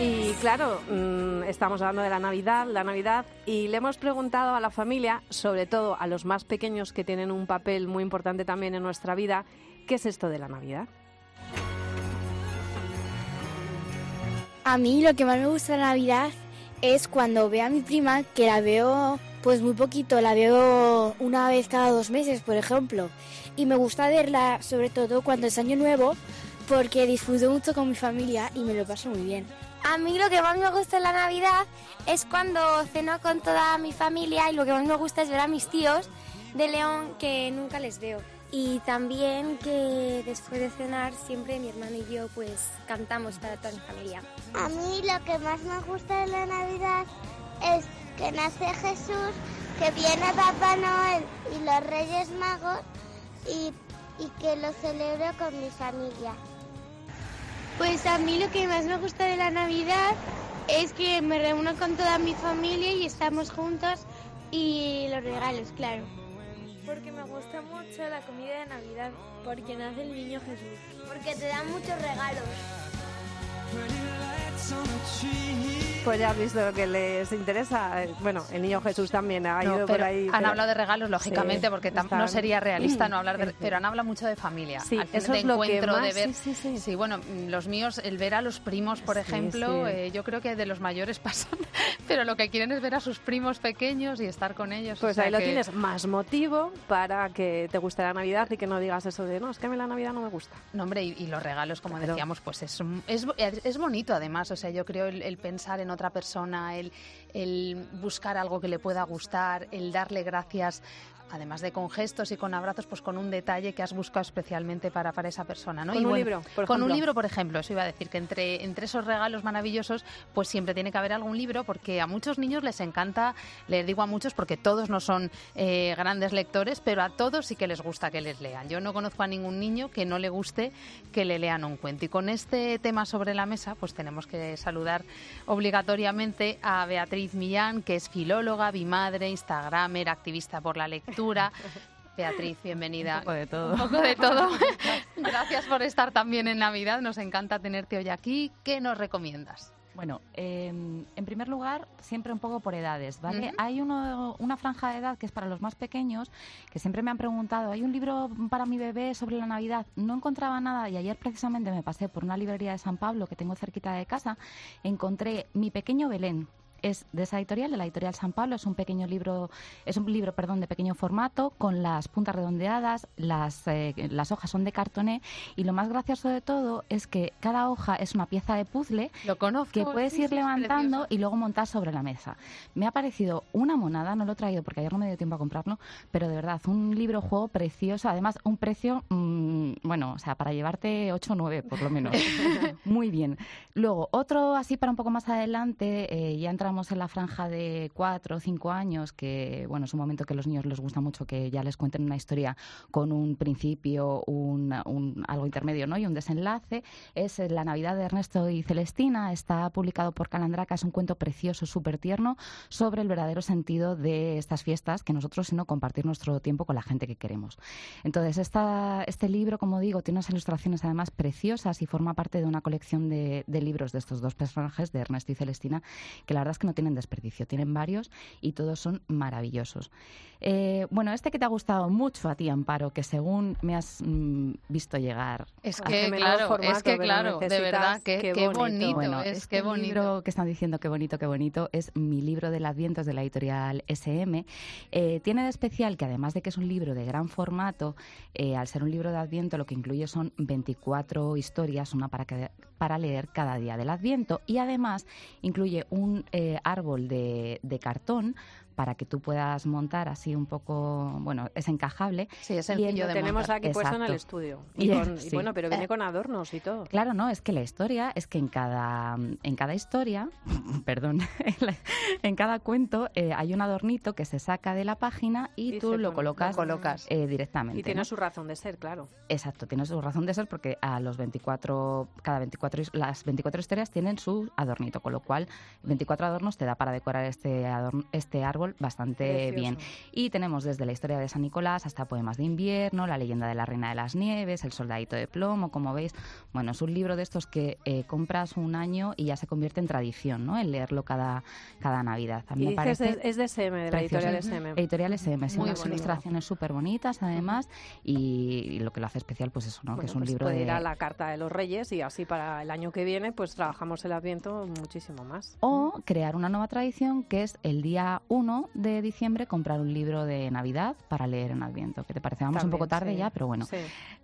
Y claro, mm, estamos hablando de la Navidad, la Navidad, y le hemos preguntado a la familia, sobre todo a los más pequeños que tienen un papel muy importante también en nuestra vida, ¿qué es esto de la Navidad? A mí lo que más me gusta de la Navidad es cuando veo a mi prima, que la veo pues muy poquito, la veo una vez cada dos meses, por ejemplo. Y me gusta verla sobre todo cuando es Año Nuevo, porque disfruto mucho con mi familia y me lo paso muy bien. A mí lo que más me gusta en la Navidad es cuando ceno con toda mi familia y lo que más me gusta es ver a mis tíos de León que nunca les veo. Y también que después de cenar siempre mi hermano y yo pues cantamos para toda mi familia. A mí lo que más me gusta de la Navidad es que nace Jesús, que viene Papá Noel y los Reyes Magos y, y que lo celebro con mi familia. Pues a mí lo que más me gusta de la Navidad es que me reúno con toda mi familia y estamos juntos y los regalos, claro. Porque me gusta mucho la comida de Navidad, porque nace el niño Jesús. Porque te dan muchos regalos. Pues ya has visto lo que les interesa. Bueno, el niño Jesús también ha No, ido por ahí. han pero- hablado de regalos, lógicamente, Sí, porque están- no sería realista no hablar de... Pero han hablado mucho de familia. Sí, al eso de es lo que encuentro, de más- ver... sí, sí, sí. bueno, los míos, el ver a los primos, por ejemplo, eh, yo creo que de los mayores pasan, pero lo que quieren es ver a sus primos pequeños y estar con ellos. o Pues sea ahí lo tienes, más motivo para que te guste la Navidad y que no digas eso de, no, es que a mí la Navidad no me gusta. No, hombre, y, y los regalos, como Claro. decíamos, pues es, es, es bonito además. O sea, yo creo el, el pensar en otra persona, el, el buscar algo que le pueda gustar, el darle gracias, además de con gestos y con abrazos, pues con un detalle que has buscado especialmente para, para esa persona. ¿no? Con Y un bueno, libro, por Con un ejemplo. libro, por ejemplo, eso iba a decir, que entre, entre esos regalos maravillosos, pues siempre tiene que haber algún libro, porque a muchos niños les encanta, les digo a muchos, porque todos no son eh, grandes lectores, pero a todos sí que les gusta que les lean. Yo no conozco a ningún niño que no le guste que le lean un cuento. Y con este tema sobre la mesa, pues tenemos que saludar obligatoriamente a Beatriz Millán, que es filóloga, bimadre, instagramer, activista por la lectura. Beatriz, bienvenida. Un poco de todo. Un poco de todo. Gracias por estar también en Navidad. Nos encanta tenerte hoy aquí. ¿Qué nos recomiendas? Bueno, eh, en primer lugar, siempre un poco por edades, ¿vale? Hay uno- una franja de edad que es para los más pequeños, que siempre me han preguntado, ¿hay un libro para mi bebé sobre la Navidad? No encontraba nada y ayer precisamente me pasé por una librería de San Pablo que tengo cerquita de casa, encontré Mi pequeño Belén. Es de esa editorial, de la editorial San Pablo, es un pequeño libro, es un libro, perdón, de pequeño formato, con las puntas redondeadas, las, eh, las hojas son de cartoné y lo más gracioso de todo es que cada hoja es una pieza de puzzle Lo conozco. que puedes sí, ir sí, levantando y luego montar sobre la mesa. Me ha parecido una monada, no lo he traído porque ayer no me dio tiempo a comprarlo, pero de verdad, un libro juego precioso, además un precio, mm, bueno, o sea, para llevarte 8 o 9 por lo menos. Muy bien. Luego, otro así para un poco más adelante, eh, ya entramos en la franja de 4 o 5 años, que bueno, es un momento que a los niños les gusta mucho que ya les cuenten una historia con un principio, un, algo intermedio ¿no? y un desenlace. Es La Navidad de Ernesto y Celestina, está publicado por Calandraca, es un cuento precioso, súper tierno, sobre el verdadero sentido de estas fiestas, que nosotros, sino compartir nuestro tiempo con la gente que queremos. Entonces, esta, este libro, como digo, tiene unas ilustraciones además preciosas y forma parte de una colección de, de libros de estos dos personajes, de Ernesto y Celestina, que la verdad es que no tienen desperdicio, tienen varios y todos son maravillosos. Eh, bueno, este que te ha gustado mucho a ti, Amparo, que según me has mm, visto llegar. Es que, menudo claro, es que, claro, de verdad, que, qué qué bonito. bonito, Bueno, es este que bonito. libro que están diciendo qué bonito, qué bonito, es mi libro del Adviento de la editorial SM. Eh, tiene de especial que además de que es un libro de gran formato, eh, al ser un libro de Adviento lo que incluye son 24 historias, una para, para leer cada día del Adviento y además incluye un árbol de, cartón para que tú puedas montar así un poco, bueno, es encajable. Sí, es sencillo de tenemos montar. aquí puesto en el estudio. Y- con- y bueno, pero viene con adornos y todo. Claro, no, es que la historia es que en cada, en cada historia, perdón, en, cada cuento eh, hay un adornito que se saca de la página y, Y tú lo colocas, lo colocas. eh, directamente. Y tiene ¿no? su razón de ser, claro. Exacto, tiene su razón de ser porque a los 24, cada 24, his- las 24 historias tienen su adornito, con lo cual 24 adornos te da para decorar este, adorn- este árbol bastante Precioso. bien. Y tenemos desde la historia de San Nicolás hasta poemas de invierno, la leyenda de la Reina de las Nieves, el soldadito de plomo, como veis. Bueno, es un libro de estos que eh, compras un año y ya se convierte en tradición, ¿no? El leerlo cada, cada Navidad. A mí Y me dices, parece es, es de SM, de la precioso. editorial SM. Editorial SM, Muy unas bonito. ilustraciones súper bonitas además y, lo que lo hace especial pues eso, ¿no? que Bueno, es un pues libro puede de... ir a la carta de los Reyes y así para el año que viene pues trabajamos el Adviento muchísimo más. O crear una nueva tradición que es el día 1 de diciembre comprar un libro de Navidad para leer en Adviento. ¿Qué te parece? Vamos un También, poco tarde sí. ya, pero bueno. Sí.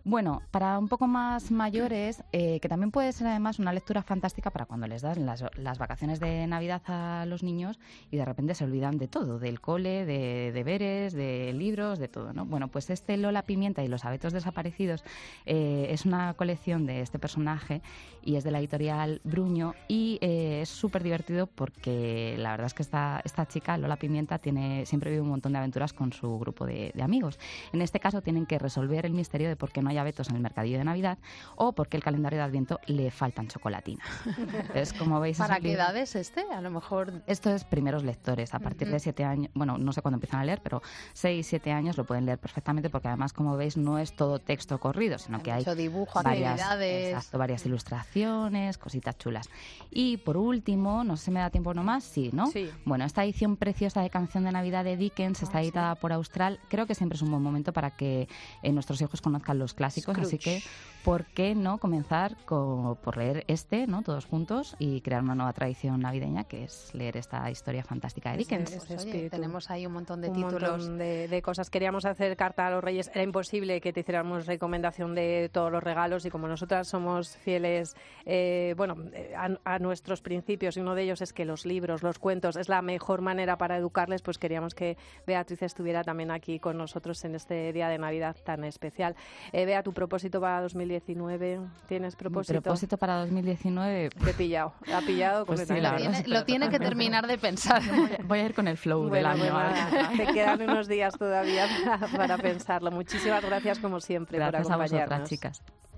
Bueno, para un poco más mayores, eh, que también puede ser además una lectura fantástica para cuando les das las, las vacaciones de Navidad a los niños y de repente se olvidan de todo, del cole, de deberes, de libros, de todo, ¿no? Bueno, pues este Lola Pimienta y los abetos desaparecidos eh, es una colección de este personaje y es de la editorial Bruño y eh, es súper divertido porque la verdad es que esta, esta chica, Lola Pimienta, tiene, siempre vive un montón de aventuras con su grupo de, de amigos. En este caso tienen que resolver el misterio de por qué no hay abetos en el mercadillo de Navidad o por qué el calendario de Adviento le faltan chocolatina. Entonces, como veis, ¿Para qué libro- edad es este? A lo mejor esto es primeros lectores, a partir de Ujú. siete años, bueno, no sé cuándo empiezan a leer, pero seis, siete años lo pueden leer perfectamente porque además, como veis, no es todo texto corrido, sino que hay dibujo, varias, exacto, varias ilustraciones, cositas chulas. Y por último, no sé si me da tiempo nomás, sí, ¿no? Sí. Bueno, esta edición preciosa de Canción de Navidad de Dickens está editada por Austral. Creo que siempre es un buen momento para que eh, nuestros hijos conozcan los clásicos, así que. ¿por qué no comenzar co- por leer este, ¿no? Todos juntos y crear una nueva tradición navideña que es leer esta historia fantástica de Dickens? Pues, oye, espíritu. tenemos ahí un montón de un títulos. montón de, de cosas. Queríamos hacer carta a los Reyes. Era imposible que te hiciéramos recomendación de todos los regalos y como nosotras somos fieles, eh, bueno, eh, a, a nuestros principios y uno de ellos es que los libros, los cuentos es la mejor manera para educarles, pues queríamos que Beatriz estuviera también aquí con nosotros en este día de Navidad tan especial. Eh, Bea, tu propósito para 2019, ¿tienes Mi propósito? propósito para 2019 Te he pillado, ha pillado Pues sí, la tiene, lo tiene que terminar de pensar. voy a ir con el flow del Bueno, año. a nada, qué tal. te quedan unos días todavía para, para pensarlo. Muchísimas gracias como siempre Gracias por a acompañarnos. vosotras, chicas.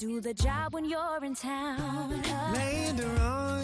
Do the job when you're in town. Later on,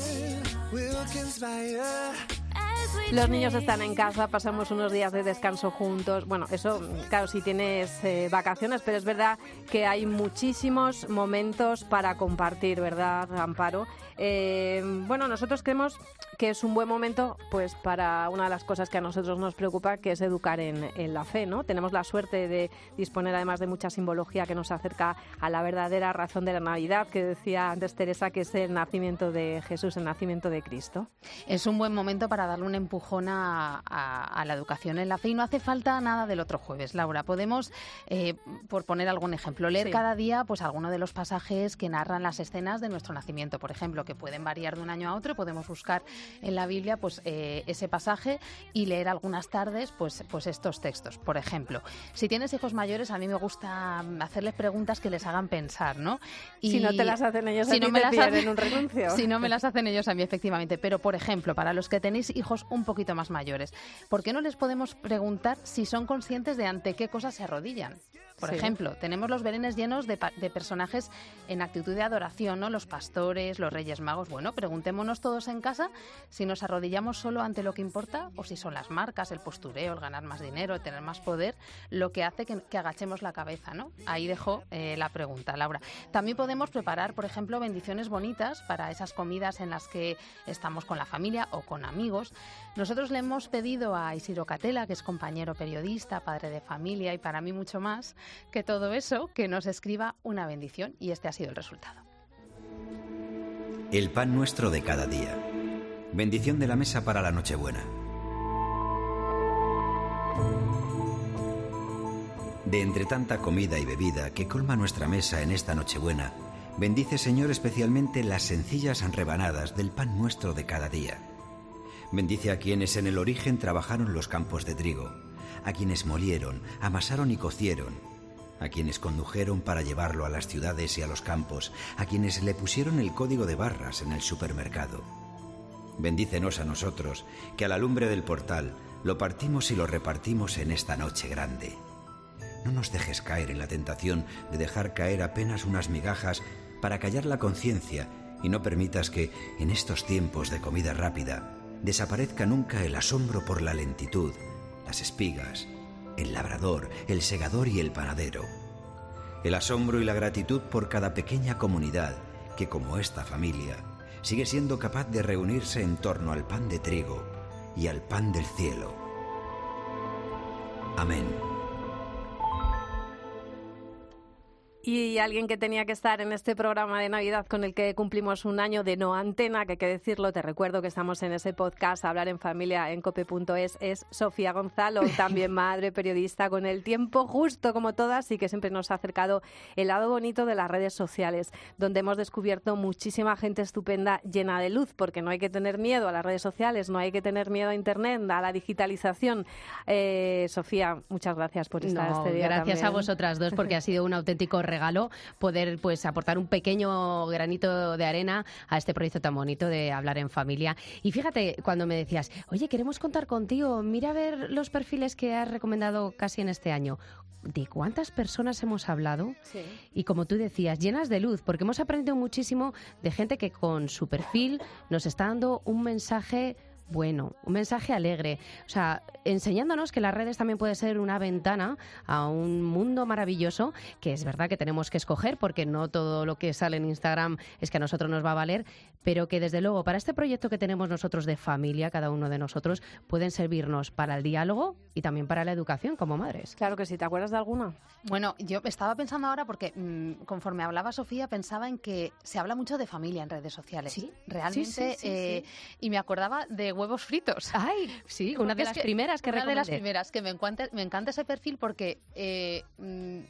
we'll conspire. As we Los niños están en casa, pasamos unos días de descanso juntos. Bueno, eso, claro, si tienes eh, vacaciones, pero es verdad que hay muchísimos momentos para compartir, ¿verdad, Amparo? Eh, bueno, nosotros creemos que es un buen momento, pues, para una de las cosas que a nosotros nos preocupa, que es educar en, en la fe, ¿no? Tenemos la suerte de disponer además de mucha simbología que nos acerca a la verdadera razón de la Navidad, que decía antes Teresa, que es el nacimiento de Jesús, el nacimiento de Cristo. Es un buen momento para darle un empujón a, a- a la educación en la fe y no hace falta nada del otro jueves, Laura. Podemos, eh, por poner algún ejemplo, leer Sí. cada día pues alguno de los pasajes que narran las escenas de nuestro nacimiento, por ejemplo, que pueden variar de un año a otro. Podemos buscar en la Biblia pues eh, ese pasaje y leer algunas tardes pues, pues estos textos. Por ejemplo, si tienes hijos mayores, a mí me gusta hacerles preguntas que les hagan pensar, ¿no? Si no te las hacen ellos a si ti, no me te las hacen- en un renuncio. Si no me las hacen ellos a mí, efectivamente. Pero, por ejemplo, para los que tenéis hijos un poquito más mayores, ¿por qué no les podemos preguntar si son conscientes de ante qué cosas se arrodillan? Por Sí. ejemplo, tenemos los belenes llenos de, de personajes en actitud de adoración, ¿no? Los pastores, los reyes magos. Bueno, preguntémonos todos en casa si nos arrodillamos solo ante lo que importa o si son las marcas, el postureo, el ganar más dinero, el tener más poder, lo que hace que, que agachemos la cabeza, ¿no? Ahí dejo eh, la pregunta, Laura. También podemos preparar, por ejemplo, bendiciones bonitas para esas comidas en las que estamos con la familia o con amigos. Nosotros le hemos pedido a Isidro Catela, que es compañero periodista, padre de familia y para mí mucho más, que todo eso, que nos escriba una bendición y este ha sido el resultado. El pan nuestro de cada día. Bendición de la mesa para la Nochebuena. De entre tanta comida y bebida que colma nuestra mesa en esta Nochebuena, bendice Señor especialmente las sencillas rebanadas del pan nuestro de cada día. Bendice a quienes en el origen trabajaron los campos de trigo, a quienes molieron, amasaron y cocieron, a quienes condujeron para llevarlo a las ciudades y a los campos, a quienes le pusieron el código de barras en el supermercado. Bendícenos a nosotros, que a la lumbre del portal lo partimos y lo repartimos en esta noche grande. No nos dejes caer en la tentación de dejar caer apenas unas migajas para callar la conciencia y no permitas que, en estos tiempos de comida rápida, desaparezca nunca el asombro por la lentitud, las espigas, el labrador, el segador y el panadero. El asombro y la gratitud por cada pequeña comunidad que, como esta familia, sigue siendo capaz de reunirse en torno al pan de trigo y al pan del cielo. Amén. Y alguien que tenía que estar en este programa de Navidad con el que cumplimos un año de no antena, que hay que decirlo, te recuerdo que estamos en ese podcast Hablar en Familia en cope.es, es Sofía Gonzalo, también madre, periodista, con el tiempo justo como todas y que siempre nos ha acercado el lado bonito de las redes sociales, donde hemos descubierto muchísima gente estupenda llena de luz, porque no hay que tener miedo a las redes sociales, no hay que tener miedo a Internet, a la digitalización. Eh, Sofía, muchas gracias por estar No, este día gracias a vosotras dos porque ha sido un auténtico regalo poder pues aportar un pequeño granito de arena a este proyecto tan bonito de hablar en familia. Y fíjate cuando me decías, oye, queremos contar contigo, mira a ver los perfiles que has recomendado casi en este año. ¿De cuántas personas hemos hablado? Y como tú decías, llenas de luz, porque hemos aprendido muchísimo de gente que con su perfil nos está dando un mensaje bueno, un mensaje alegre. O sea, enseñándonos que las redes también puede ser una ventana a un mundo maravilloso, que es verdad que tenemos que escoger, porque no todo lo que sale en Instagram es que a nosotros nos va a valer, pero que desde luego para este proyecto que tenemos nosotros de familia, cada uno de nosotros, pueden servirnos para el diálogo y también para la educación como madres. Claro que sí, ¿te acuerdas de alguna? Bueno, yo estaba pensando ahora porque mm, conforme hablaba Sofía pensaba en que se habla mucho de familia en redes sociales. Sí, realmente. sí, sí, sí, eh, Y me acordaba de huevos fritos. Ay, sí, una de las primeras que Una de las primeras que me encanta, me encanta ese perfil porque eh, mm,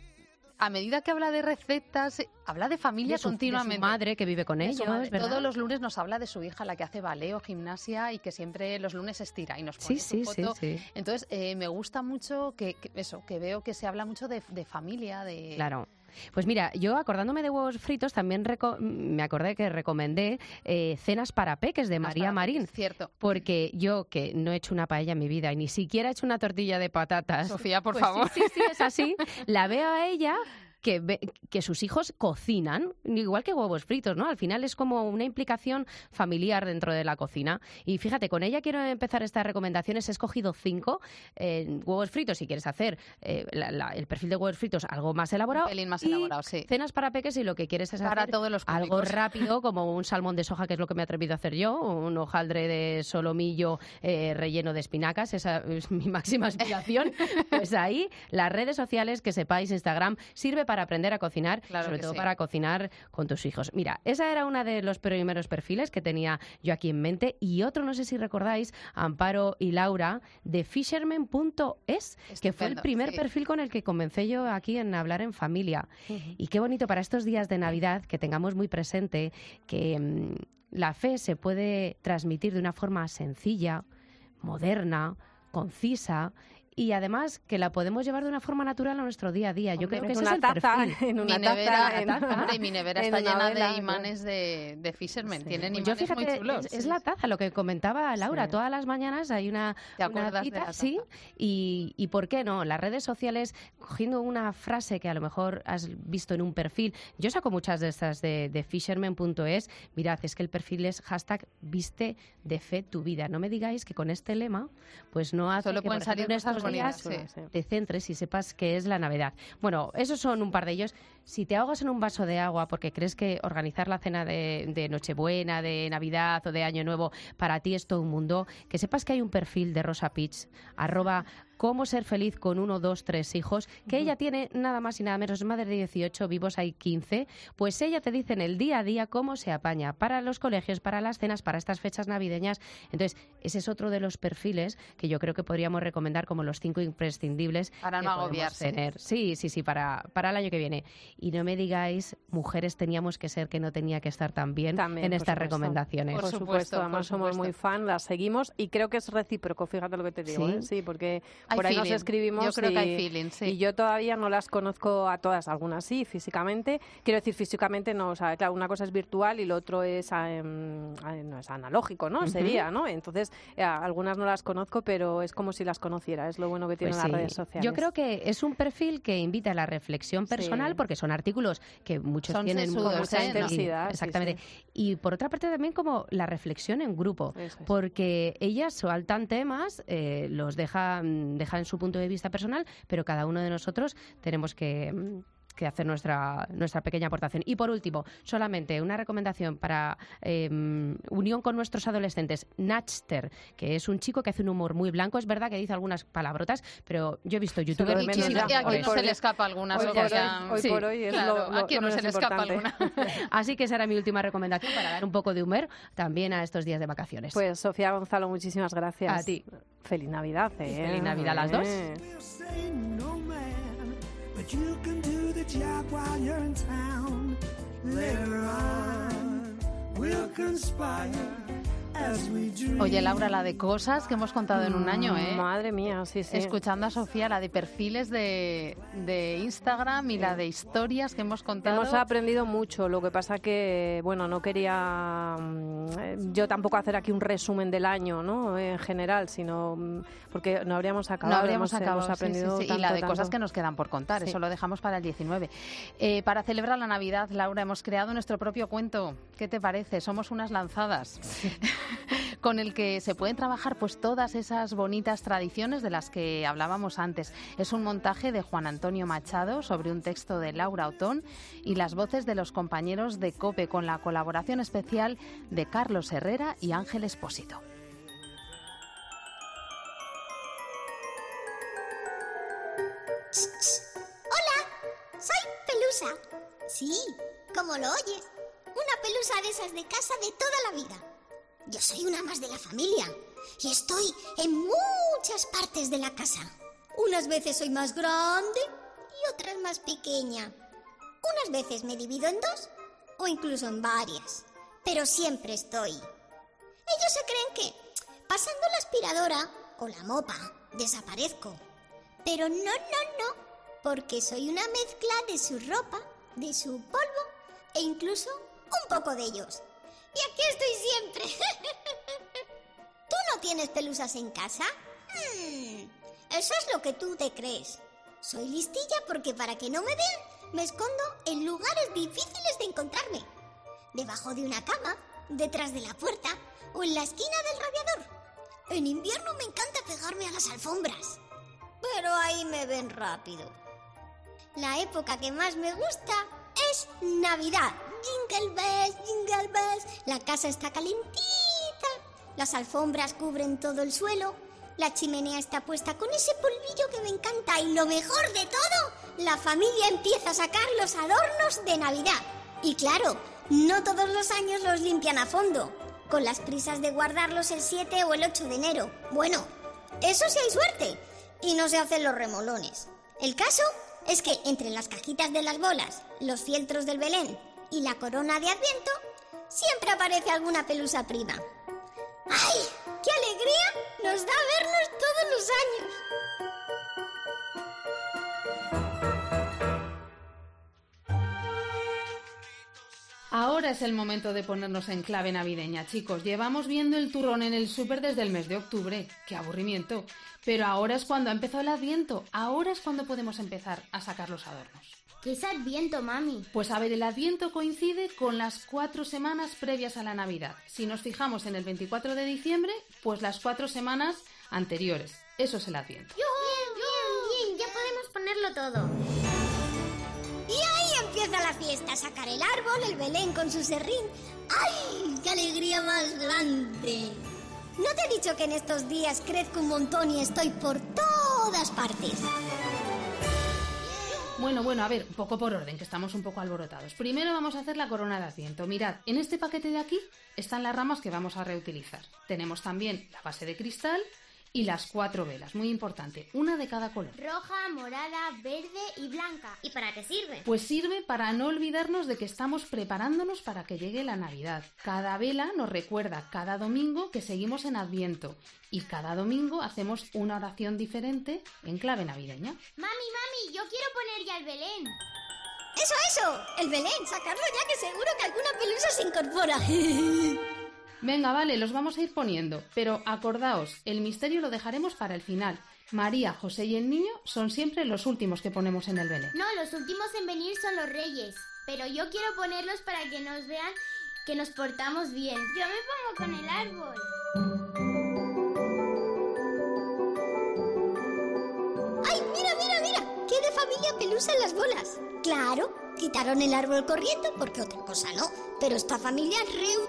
a medida que habla de recetas, habla de familia De su- de su continuamente. madre que vive con ellos. Todos los lunes nos habla de su hija, la que hace ballet o gimnasia y que siempre los lunes estira y nos pone Sí, su sí, sí, foto. sí. Entonces, eh, me gusta mucho que, que- eso, que veo que se habla mucho de, de familia, de... Claro. Pues mira, yo acordándome de huevos fritos, también reco- me acordé que recomendé eh, cenas para peques de María Marín. cierto. Porque yo, que no he hecho una paella en mi vida y ni siquiera he hecho una tortilla de patatas. Sofía, por pues favor. Sí, sí, sí, es así. La veo a ella que, ve- que sus hijos cocinan, igual que huevos fritos, ¿no? Al final es como una implicación familiar dentro de la cocina. Y fíjate, con ella quiero empezar estas recomendaciones. He escogido cinco eh, huevos fritos, si quieres hacer eh, la- la- el perfil de huevos fritos algo más elaborado. Un pelín más y elaborado, sí. Cenas para peques y lo que quieres es Para hacer todos los algo rápido, como un salmón de soja, que es lo que me he atrevido a hacer yo, un hojaldre de solomillo eh, relleno de espinacas, esa es mi máxima aspiración. pues ahí, las redes sociales, que sepáis, Instagram, sirve para aprender a cocinar, Claro sobre todo sí. para cocinar con tus hijos. Mira, esa era una de los primeros perfiles que tenía yo aquí en mente, y otro, no sé si recordáis, Amparo y Laura, de fisherman.es, que fue el primer sí. perfil con el que comencé yo aquí en Hablar en Familia. Y qué bonito para estos días de Navidad que tengamos muy presente que mm, la fe se puede transmitir de una forma sencilla, moderna, concisa y además que la podemos llevar de una forma natural a nuestro día a día. Yo creo que ese una es el taza, perfil. en una mi taza, nevera, en- hombre, mi nevera en está llena vela, de ¿no? imanes de, de Fisherman. Tienen Pues imanes yo fíjate, muy chulos. es, es la taza, lo que comentaba Laura, Sí. todas las mañanas hay una, ¿Te una acuerdas de cita, la taza? sí, y, y ¿por qué no? Las redes sociales, cogiendo una frase que a lo mejor has visto en un perfil, yo saco muchas de estas de, de fisherman.es, mirad, es que el perfil es hashtag viste de fe tu vida. No me digáis que con este lema, pues no hace Solo que, pueden por ejemplo, salir en estos días bonitas, sí. te centres y sepas que es la Navidad. Bueno, esos son un par de ellos. Si te ahogas en un vaso de agua porque crees que organizar la cena de, de Nochebuena, de Navidad o de Año Nuevo para ti es todo un mundo, que sepas que hay un perfil de Rosa Pitch, arroba cómo ser feliz con uno, dos, tres hijos, que ella tiene nada más y nada menos, es madre de 18, vivos hay 15, pues ella te dice en el día a día cómo se apaña para los colegios, para las cenas, para estas fechas navideñas. Entonces, ese es otro de los perfiles que yo creo que podríamos recomendar como los cinco imprescindibles Para que no agobiarse. tener. Sí, sí, sí, para, para el año que viene. Y no me digáis, mujeres teníamos que ser que no tenía que estar tan bien También, en estas supuesto. recomendaciones. Por, supuesto, además somos muy fan, las seguimos y creo que es recíproco, fíjate lo que te digo, ¿Sí? ¿eh? sí, porque Hay por ahí nos escribimos Yo creo y, que hay feeling, sí. y yo todavía no las conozco a todas, algunas sí, físicamente, quiero decir físicamente no, o sea, claro, una cosa es virtual y lo otro es, em, no, es analógico, ¿no? Sería, ¿no? Entonces, eh, algunas no las conozco, pero es como si las conociera, es lo bueno que tienen Pues las redes sociales. Yo creo que es un perfil que invita a la reflexión personal Sí. porque son artículos que muchos Son tienen sesudos, mucha ¿eh? intensidad, sí, Exactamente. Y por otra parte también como la reflexión en grupo, es. porque ellas sueltan temas, eh, los dejan, dejan su punto de vista personal, pero cada uno de nosotros tenemos que mm, que hacer nuestra, nuestra pequeña aportación. Y por último, solamente una recomendación para eh, unión con nuestros adolescentes, Natchter, que es un chico que hace un humor muy blanco. Es verdad que dice algunas palabrotas, pero yo he visto youtubers Y, y Hoy no se le escapa alguna. hoy por ya- hoy- sí, por hoy es claro, lo- lo- aquí lo no se le escapa alguna. Así que esa era mi última recomendación para dar un poco de humor también a estos días de vacaciones. Pues Sofía Gonzalo, muchísimas gracias. A ti. Feliz Navidad, ¿eh? Feliz Navidad a las dos. But you can do the job while you're in town. Later on, we'll conspire. Oye, Laura, la de cosas que hemos contado en un año, ¿eh? Madre mía, sí, sí. Escuchando a Sofía, la de perfiles de, de Instagram y la de historias que hemos contado. Hemos aprendido mucho, lo que pasa que, bueno, no quería mm, yo tampoco hacer aquí un resumen del año, ¿no? En general, sino mm, porque no habríamos acabado. No habríamos hemos, acabado, hemos sí, sí, aprendido sí. Y la de tanto. cosas que nos quedan por contar, eso lo dejamos para el 19. Eh, para celebrar la Navidad, Laura, hemos creado nuestro propio cuento. ¿Qué te parece? Somos unas lanzadas. con el que se pueden trabajar pues todas esas bonitas tradiciones de las que hablábamos antes. Es un montaje de Juan Antonio Machado sobre un texto de Laura Otón y las voces de los compañeros de COPE con la colaboración especial de Carlos Herrera y Ángel Espósito. Casa de toda la vida. Yo soy una más de la familia y estoy en muchas partes de la casa. Unas veces soy más grande y otras más pequeña. Unas veces me divido en dos o incluso en varias, pero siempre estoy. Ellos se creen que, pasando la aspiradora o la mopa, desaparezco. Pero no, no, no, porque soy una mezcla de su ropa, de su polvo e incluso un poco de ellos. Y aquí estoy siempre. ¿Tú no tienes pelusas en casa? Hmm, eso es lo que tú te crees. Soy listilla porque para que no me vean, me escondo en lugares difíciles de encontrarme. Debajo de una cama, detrás de la puerta o en la esquina del radiador. En invierno me encanta pegarme a las alfombras. Pero ahí me ven rápido. La época que más me gusta es Navidad. Jingle bells, jingle bells. La casa está calentita. Las alfombras cubren todo el suelo. La chimenea está puesta con ese polvillo que me encanta. Y lo mejor de todo, la familia empieza a sacar los adornos de Navidad. Y claro, no todos los años los limpian a fondo. Con las prisas de guardarlos el 7 o el 8 de enero. Bueno, eso sí hay suerte. Y no se hacen los remolones. El caso es que entre las cajitas de las bolas, los fieltros del Belén y la corona de Adviento, siempre aparece alguna pelusa prima. ¡Ay! ¡Qué alegría nos da vernos todos los años! Ahora es el momento de ponernos en clave navideña, chicos. Llevamos viendo el turrón en el súper desde el mes de octubre. ¡Qué aburrimiento! Pero ahora es cuando ha empezado el adviento. Ahora es cuando podemos empezar a sacar los adornos. ¿Qué es Adviento, mami? Pues a ver, el Adviento coincide con las cuatro semanas previas a la Navidad. Si nos fijamos en el 24 de diciembre, pues las cuatro semanas anteriores. Eso es el Adviento. Bien, bien, ya podemos ponerlo todo. Y ahí empieza la fiesta, sacar el árbol, el Belén con su serrín. ¡Ay, qué alegría más grande! ¿No te he dicho que en estos días crezco un montón y estoy por todas partes? Bueno, bueno, a ver, un poco por orden, que estamos un poco alborotados. Primero vamos a hacer la corona de Adviento. Mirad, en este paquete de aquí están las ramas que vamos a reutilizar. Tenemos también la base de cristal y las cuatro velas, muy importante, una de cada color. Roja, morada, verde y blanca. ¿Y para qué sirve? Pues sirve para no olvidarnos de que estamos preparándonos para que llegue la Navidad. Cada vela nos recuerda cada domingo que seguimos en Adviento y cada domingo hacemos una oración diferente en clave navideña. Mami, mami, yo quiero poner ya el Belén. ¡Eso, eso! El Belén, sacarlo ya que seguro que alguna pelusa se incorpora. Venga, vale, los vamos a ir poniendo, pero acordaos, el misterio lo dejaremos para el final. María, José y el niño son siempre los últimos que ponemos en el Belén. No, los últimos en venir son los reyes. Pero yo quiero ponerlos para que nos vean que nos portamos bien. Yo me pongo con el árbol. ¡Ay, mira, mira, mira! ¡Qué de familia pelusa en las bolas! Claro, quitaron el árbol corriendo porque otra cosa no. Pero esta familia reutiliza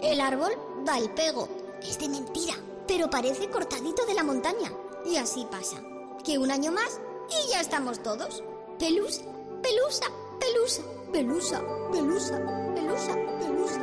El árbol da el pego. Es de mentira, pero parece cortadito de la montaña. Y así pasa. Que un año más y ya estamos todos. Pelusa, pelusa, pelusa, pelusa, pelusa, pelusa, pelusa,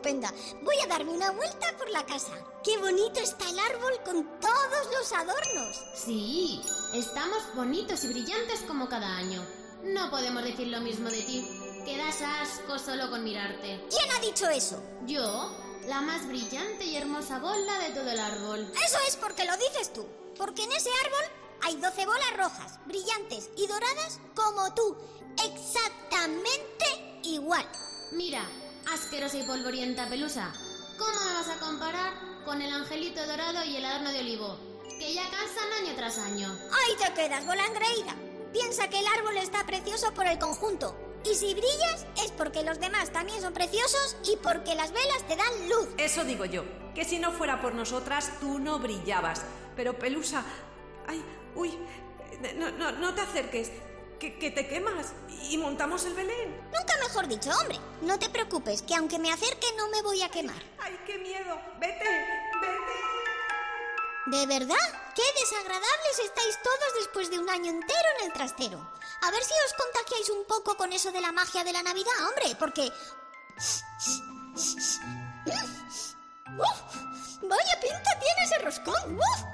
estupenda. Voy a darme una vuelta por la casa. Qué bonito está el árbol con todos los adornos. Sí, estamos bonitos y brillantes como cada año. No podemos decir lo mismo de ti, que das asco solo con mirarte. ¿Quién ha dicho eso? Yo, la más brillante y hermosa bola de todo el árbol. Eso es porque lo dices tú. Porque en ese árbol hay 12 bolas rojas, brillantes y doradas como tú. Exactamente igual. Mira, asquerosa y polvorienta pelusa. ¿Cómo me vas a comparar con el angelito dorado y el adorno de olivo? Que ya cansan año tras año. Ahí te quedas, bola engreída. Piensa que el árbol está precioso por el conjunto. Y si brillas es porque los demás también son preciosos y porque las velas te dan luz. Eso digo yo, que si no fuera por nosotras tú no brillabas. Pero Pelusa, ay, uy, no, no, no te acerques, que, que te quemas y montamos el Belén. Nunca mejor dicho, hombre. No te preocupes, que aunque me acerque no me voy a quemar. Ay, qué miedo. Vete, vete. ¿De verdad? ¡Qué desagradables estáis todos después de un año entero en el trastero! A ver si os contagiáis un poco con eso de la magia de la Navidad, hombre, porque... ¡Uf! ¡Vaya pinta tiene ese roscón! ¡Uf!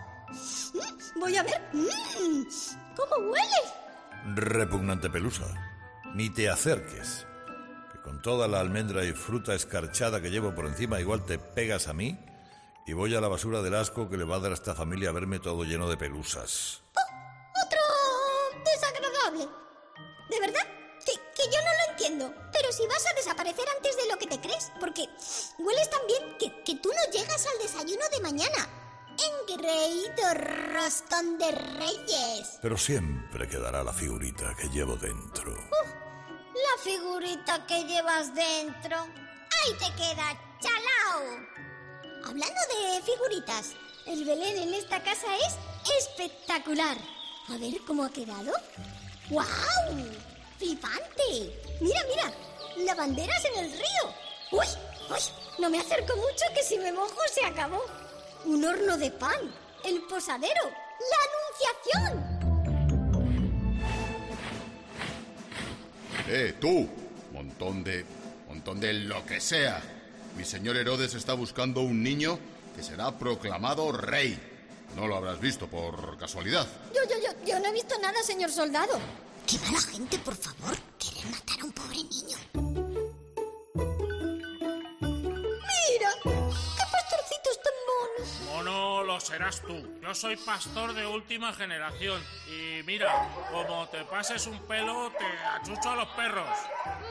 Voy a ver... Mm, ¿Cómo huele? Repugnante pelusa. Ni te acerques. Que con toda la almendra y fruta escarchada que llevo por encima igual te pegas a mí y voy a la basura del asco que le va a dar a esta familia verme todo lleno de pelusas. ¡Otro desagradable! ¿De verdad? Que, que yo no lo entiendo. Pero si vas a desaparecer antes de lo que te crees, porque hueles tan bien que, que tú no llegas al desayuno de mañana. Engreído roscón de reyes. Pero siempre quedará la figurita que llevo dentro. La figurita que llevas dentro. Ahí te queda, chalao. Hablando de figuritas, el Belén en esta casa es espectacular. A ver cómo ha quedado. ¡Guau! ¡Flipante! Mira, mira, lavanderas en el río. ¡Uy! ¡Uy! No me acerco mucho que si me mojo se acabó. Un horno de pan. El posadero. La anunciación. ¡Eh, tú! Montón de... montón de lo que sea. Mi señor Herodes está buscando un niño que será proclamado rey. No lo habrás visto por casualidad. Yo, yo, yo, yo no he visto nada, señor soldado. Qué mala gente, por favor. Quieren matar a un pobre niño. Monos! Mono lo serás tú. Yo soy pastor de última generación. Y mira, como te pases un pelo, te achucho a los perros.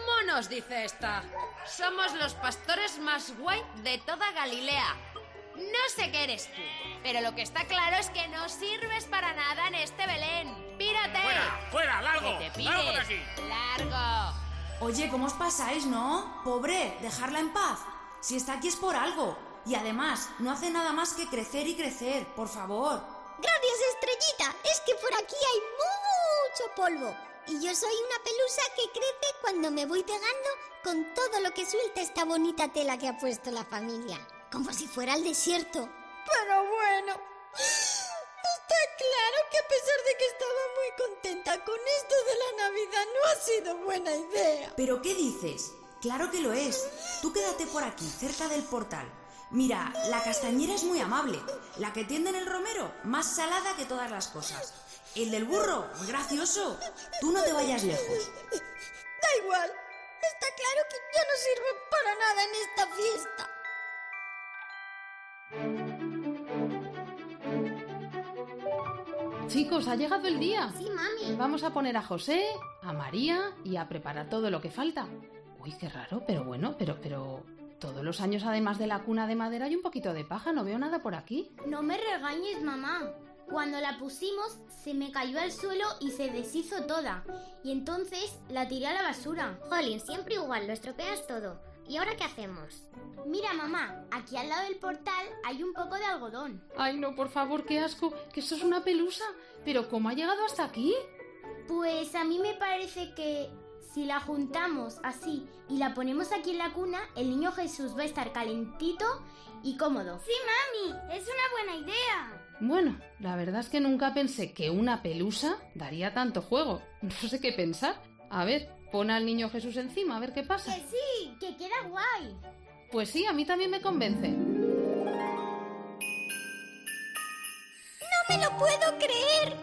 Monos, dice esta. Somos los pastores más guay de toda Galilea. No sé qué eres tú, pero lo que está claro es que no sirves para nada en este Belén. ¡Pírate! ¡Fuera! ¡Fuera! ¡Largo! ¡Que te ¡Largo de aquí! ¡Largo! Oye, ¿cómo os pasáis, no? Pobre, dejarla en paz. Si está aquí es por algo. Y además, no hace nada más que crecer y crecer, por favor. Gracias, estrellita. Es que por aquí hay mucho polvo. Y yo soy una pelusa que crece cuando me voy pegando con todo lo que suelta esta bonita tela que ha puesto la familia. Como si fuera el desierto. Pero bueno, está claro que a pesar de que estaba muy contenta con esto de la Navidad, no ha sido buena idea. ¿Pero qué dices? Claro que lo es. Tú quédate por aquí, cerca del portal. Mira, la castañera es muy amable. La que tiende en el romero, más salada que todas las cosas. El del burro, muy gracioso. Tú no te vayas lejos. Da igual. Está claro que ya no sirve para nada en esta fiesta. Chicos, ha llegado el día. Sí, mami. Vamos a poner a José, a María y a preparar todo lo que falta. Uy, qué raro, pero bueno, pero, pero. Todos los años, además de la cuna de madera, hay un poquito de paja. No veo nada por aquí. No me regañes, mamá. Cuando la pusimos, se me cayó al suelo y se deshizo toda. Y entonces la tiré a la basura. Jolín, siempre igual, lo estropeas todo. ¿Y ahora qué hacemos? Mira, mamá, aquí al lado del portal hay un poco de algodón. Ay, no, por favor, qué asco. Que esto es una pelusa. Pero ¿cómo ha llegado hasta aquí? Pues a mí me parece que si la juntamos así y la ponemos aquí en la cuna, el niño Jesús va a estar calentito y cómodo. Sí, mami, es una buena idea. Bueno, la verdad es que nunca pensé que una pelusa daría tanto juego. No sé qué pensar. A ver, pon al niño Jesús encima, a ver qué pasa. Que sí, que queda guay. Pues sí, a mí también me convence. ¡No me lo puedo creer!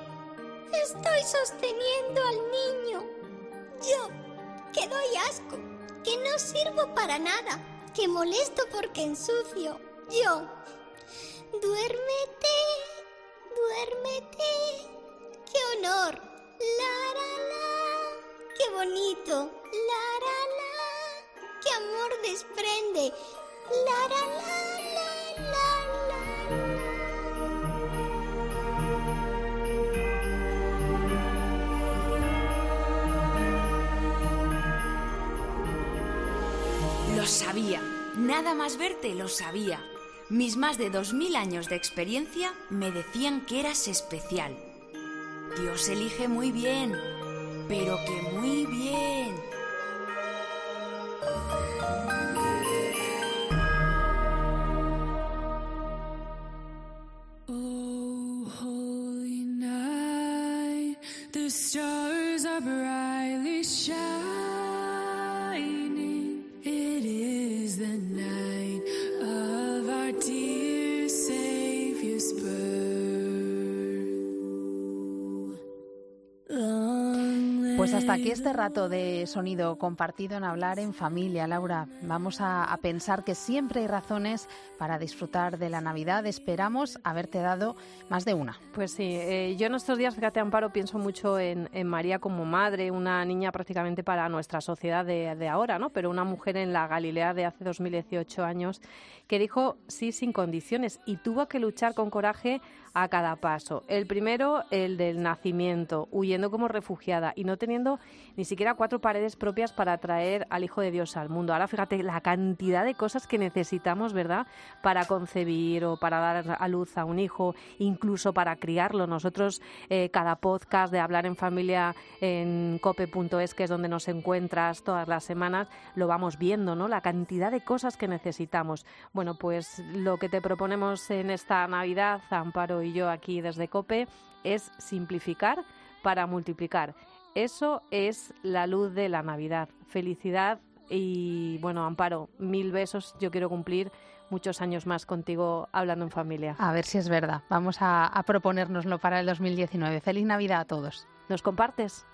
Estoy sosteniendo al niño. Yo, que doy asco, que no sirvo para nada, que molesto porque ensucio. Yo, duérmete, duérmete. ¡Qué honor! La, la, la. ¡Qué bonito! La, la, la. ¡Qué amor desprende! La, la, la, la, la, Lo sabía. Nada más verte lo sabía. Mis más de dos mil años de experiencia me decían que eras especial. Dios elige muy bien, pero que muy bien. Pues hasta aquí este rato de sonido compartido en hablar en familia, Laura. Vamos a, pensar que siempre hay razones para disfrutar de la Navidad. Esperamos haberte dado más de una. Pues sí, eh, yo en estos días, fíjate, Amparo, pienso mucho en, en María como madre, una niña prácticamente para nuestra sociedad de, de ahora, ¿no? Pero una mujer en la Galilea de hace 2018 años que dijo sí sin condiciones y tuvo que luchar con coraje a cada paso. El primero, el del nacimiento, huyendo como refugiada y no teniendo ni siquiera cuatro paredes propias para traer al Hijo de Dios al mundo. Ahora fíjate la cantidad de cosas que necesitamos, ¿verdad?, para concebir o para dar a luz a un hijo, incluso para criarlo. Nosotros, eh, cada podcast de Hablar en Familia en cope.es, que es donde nos encuentras todas las semanas, lo vamos viendo, ¿no? La cantidad de cosas que necesitamos. Bueno, pues lo que te proponemos en esta Navidad, Amparo y yo aquí desde Cope, es simplificar para multiplicar. Eso es la luz de la Navidad. Felicidad y bueno, Amparo, mil besos. Yo quiero cumplir muchos años más contigo hablando en familia. A ver si es verdad. Vamos a, a proponérnoslo para el 2019. Feliz Navidad a todos. ¿Nos compartes?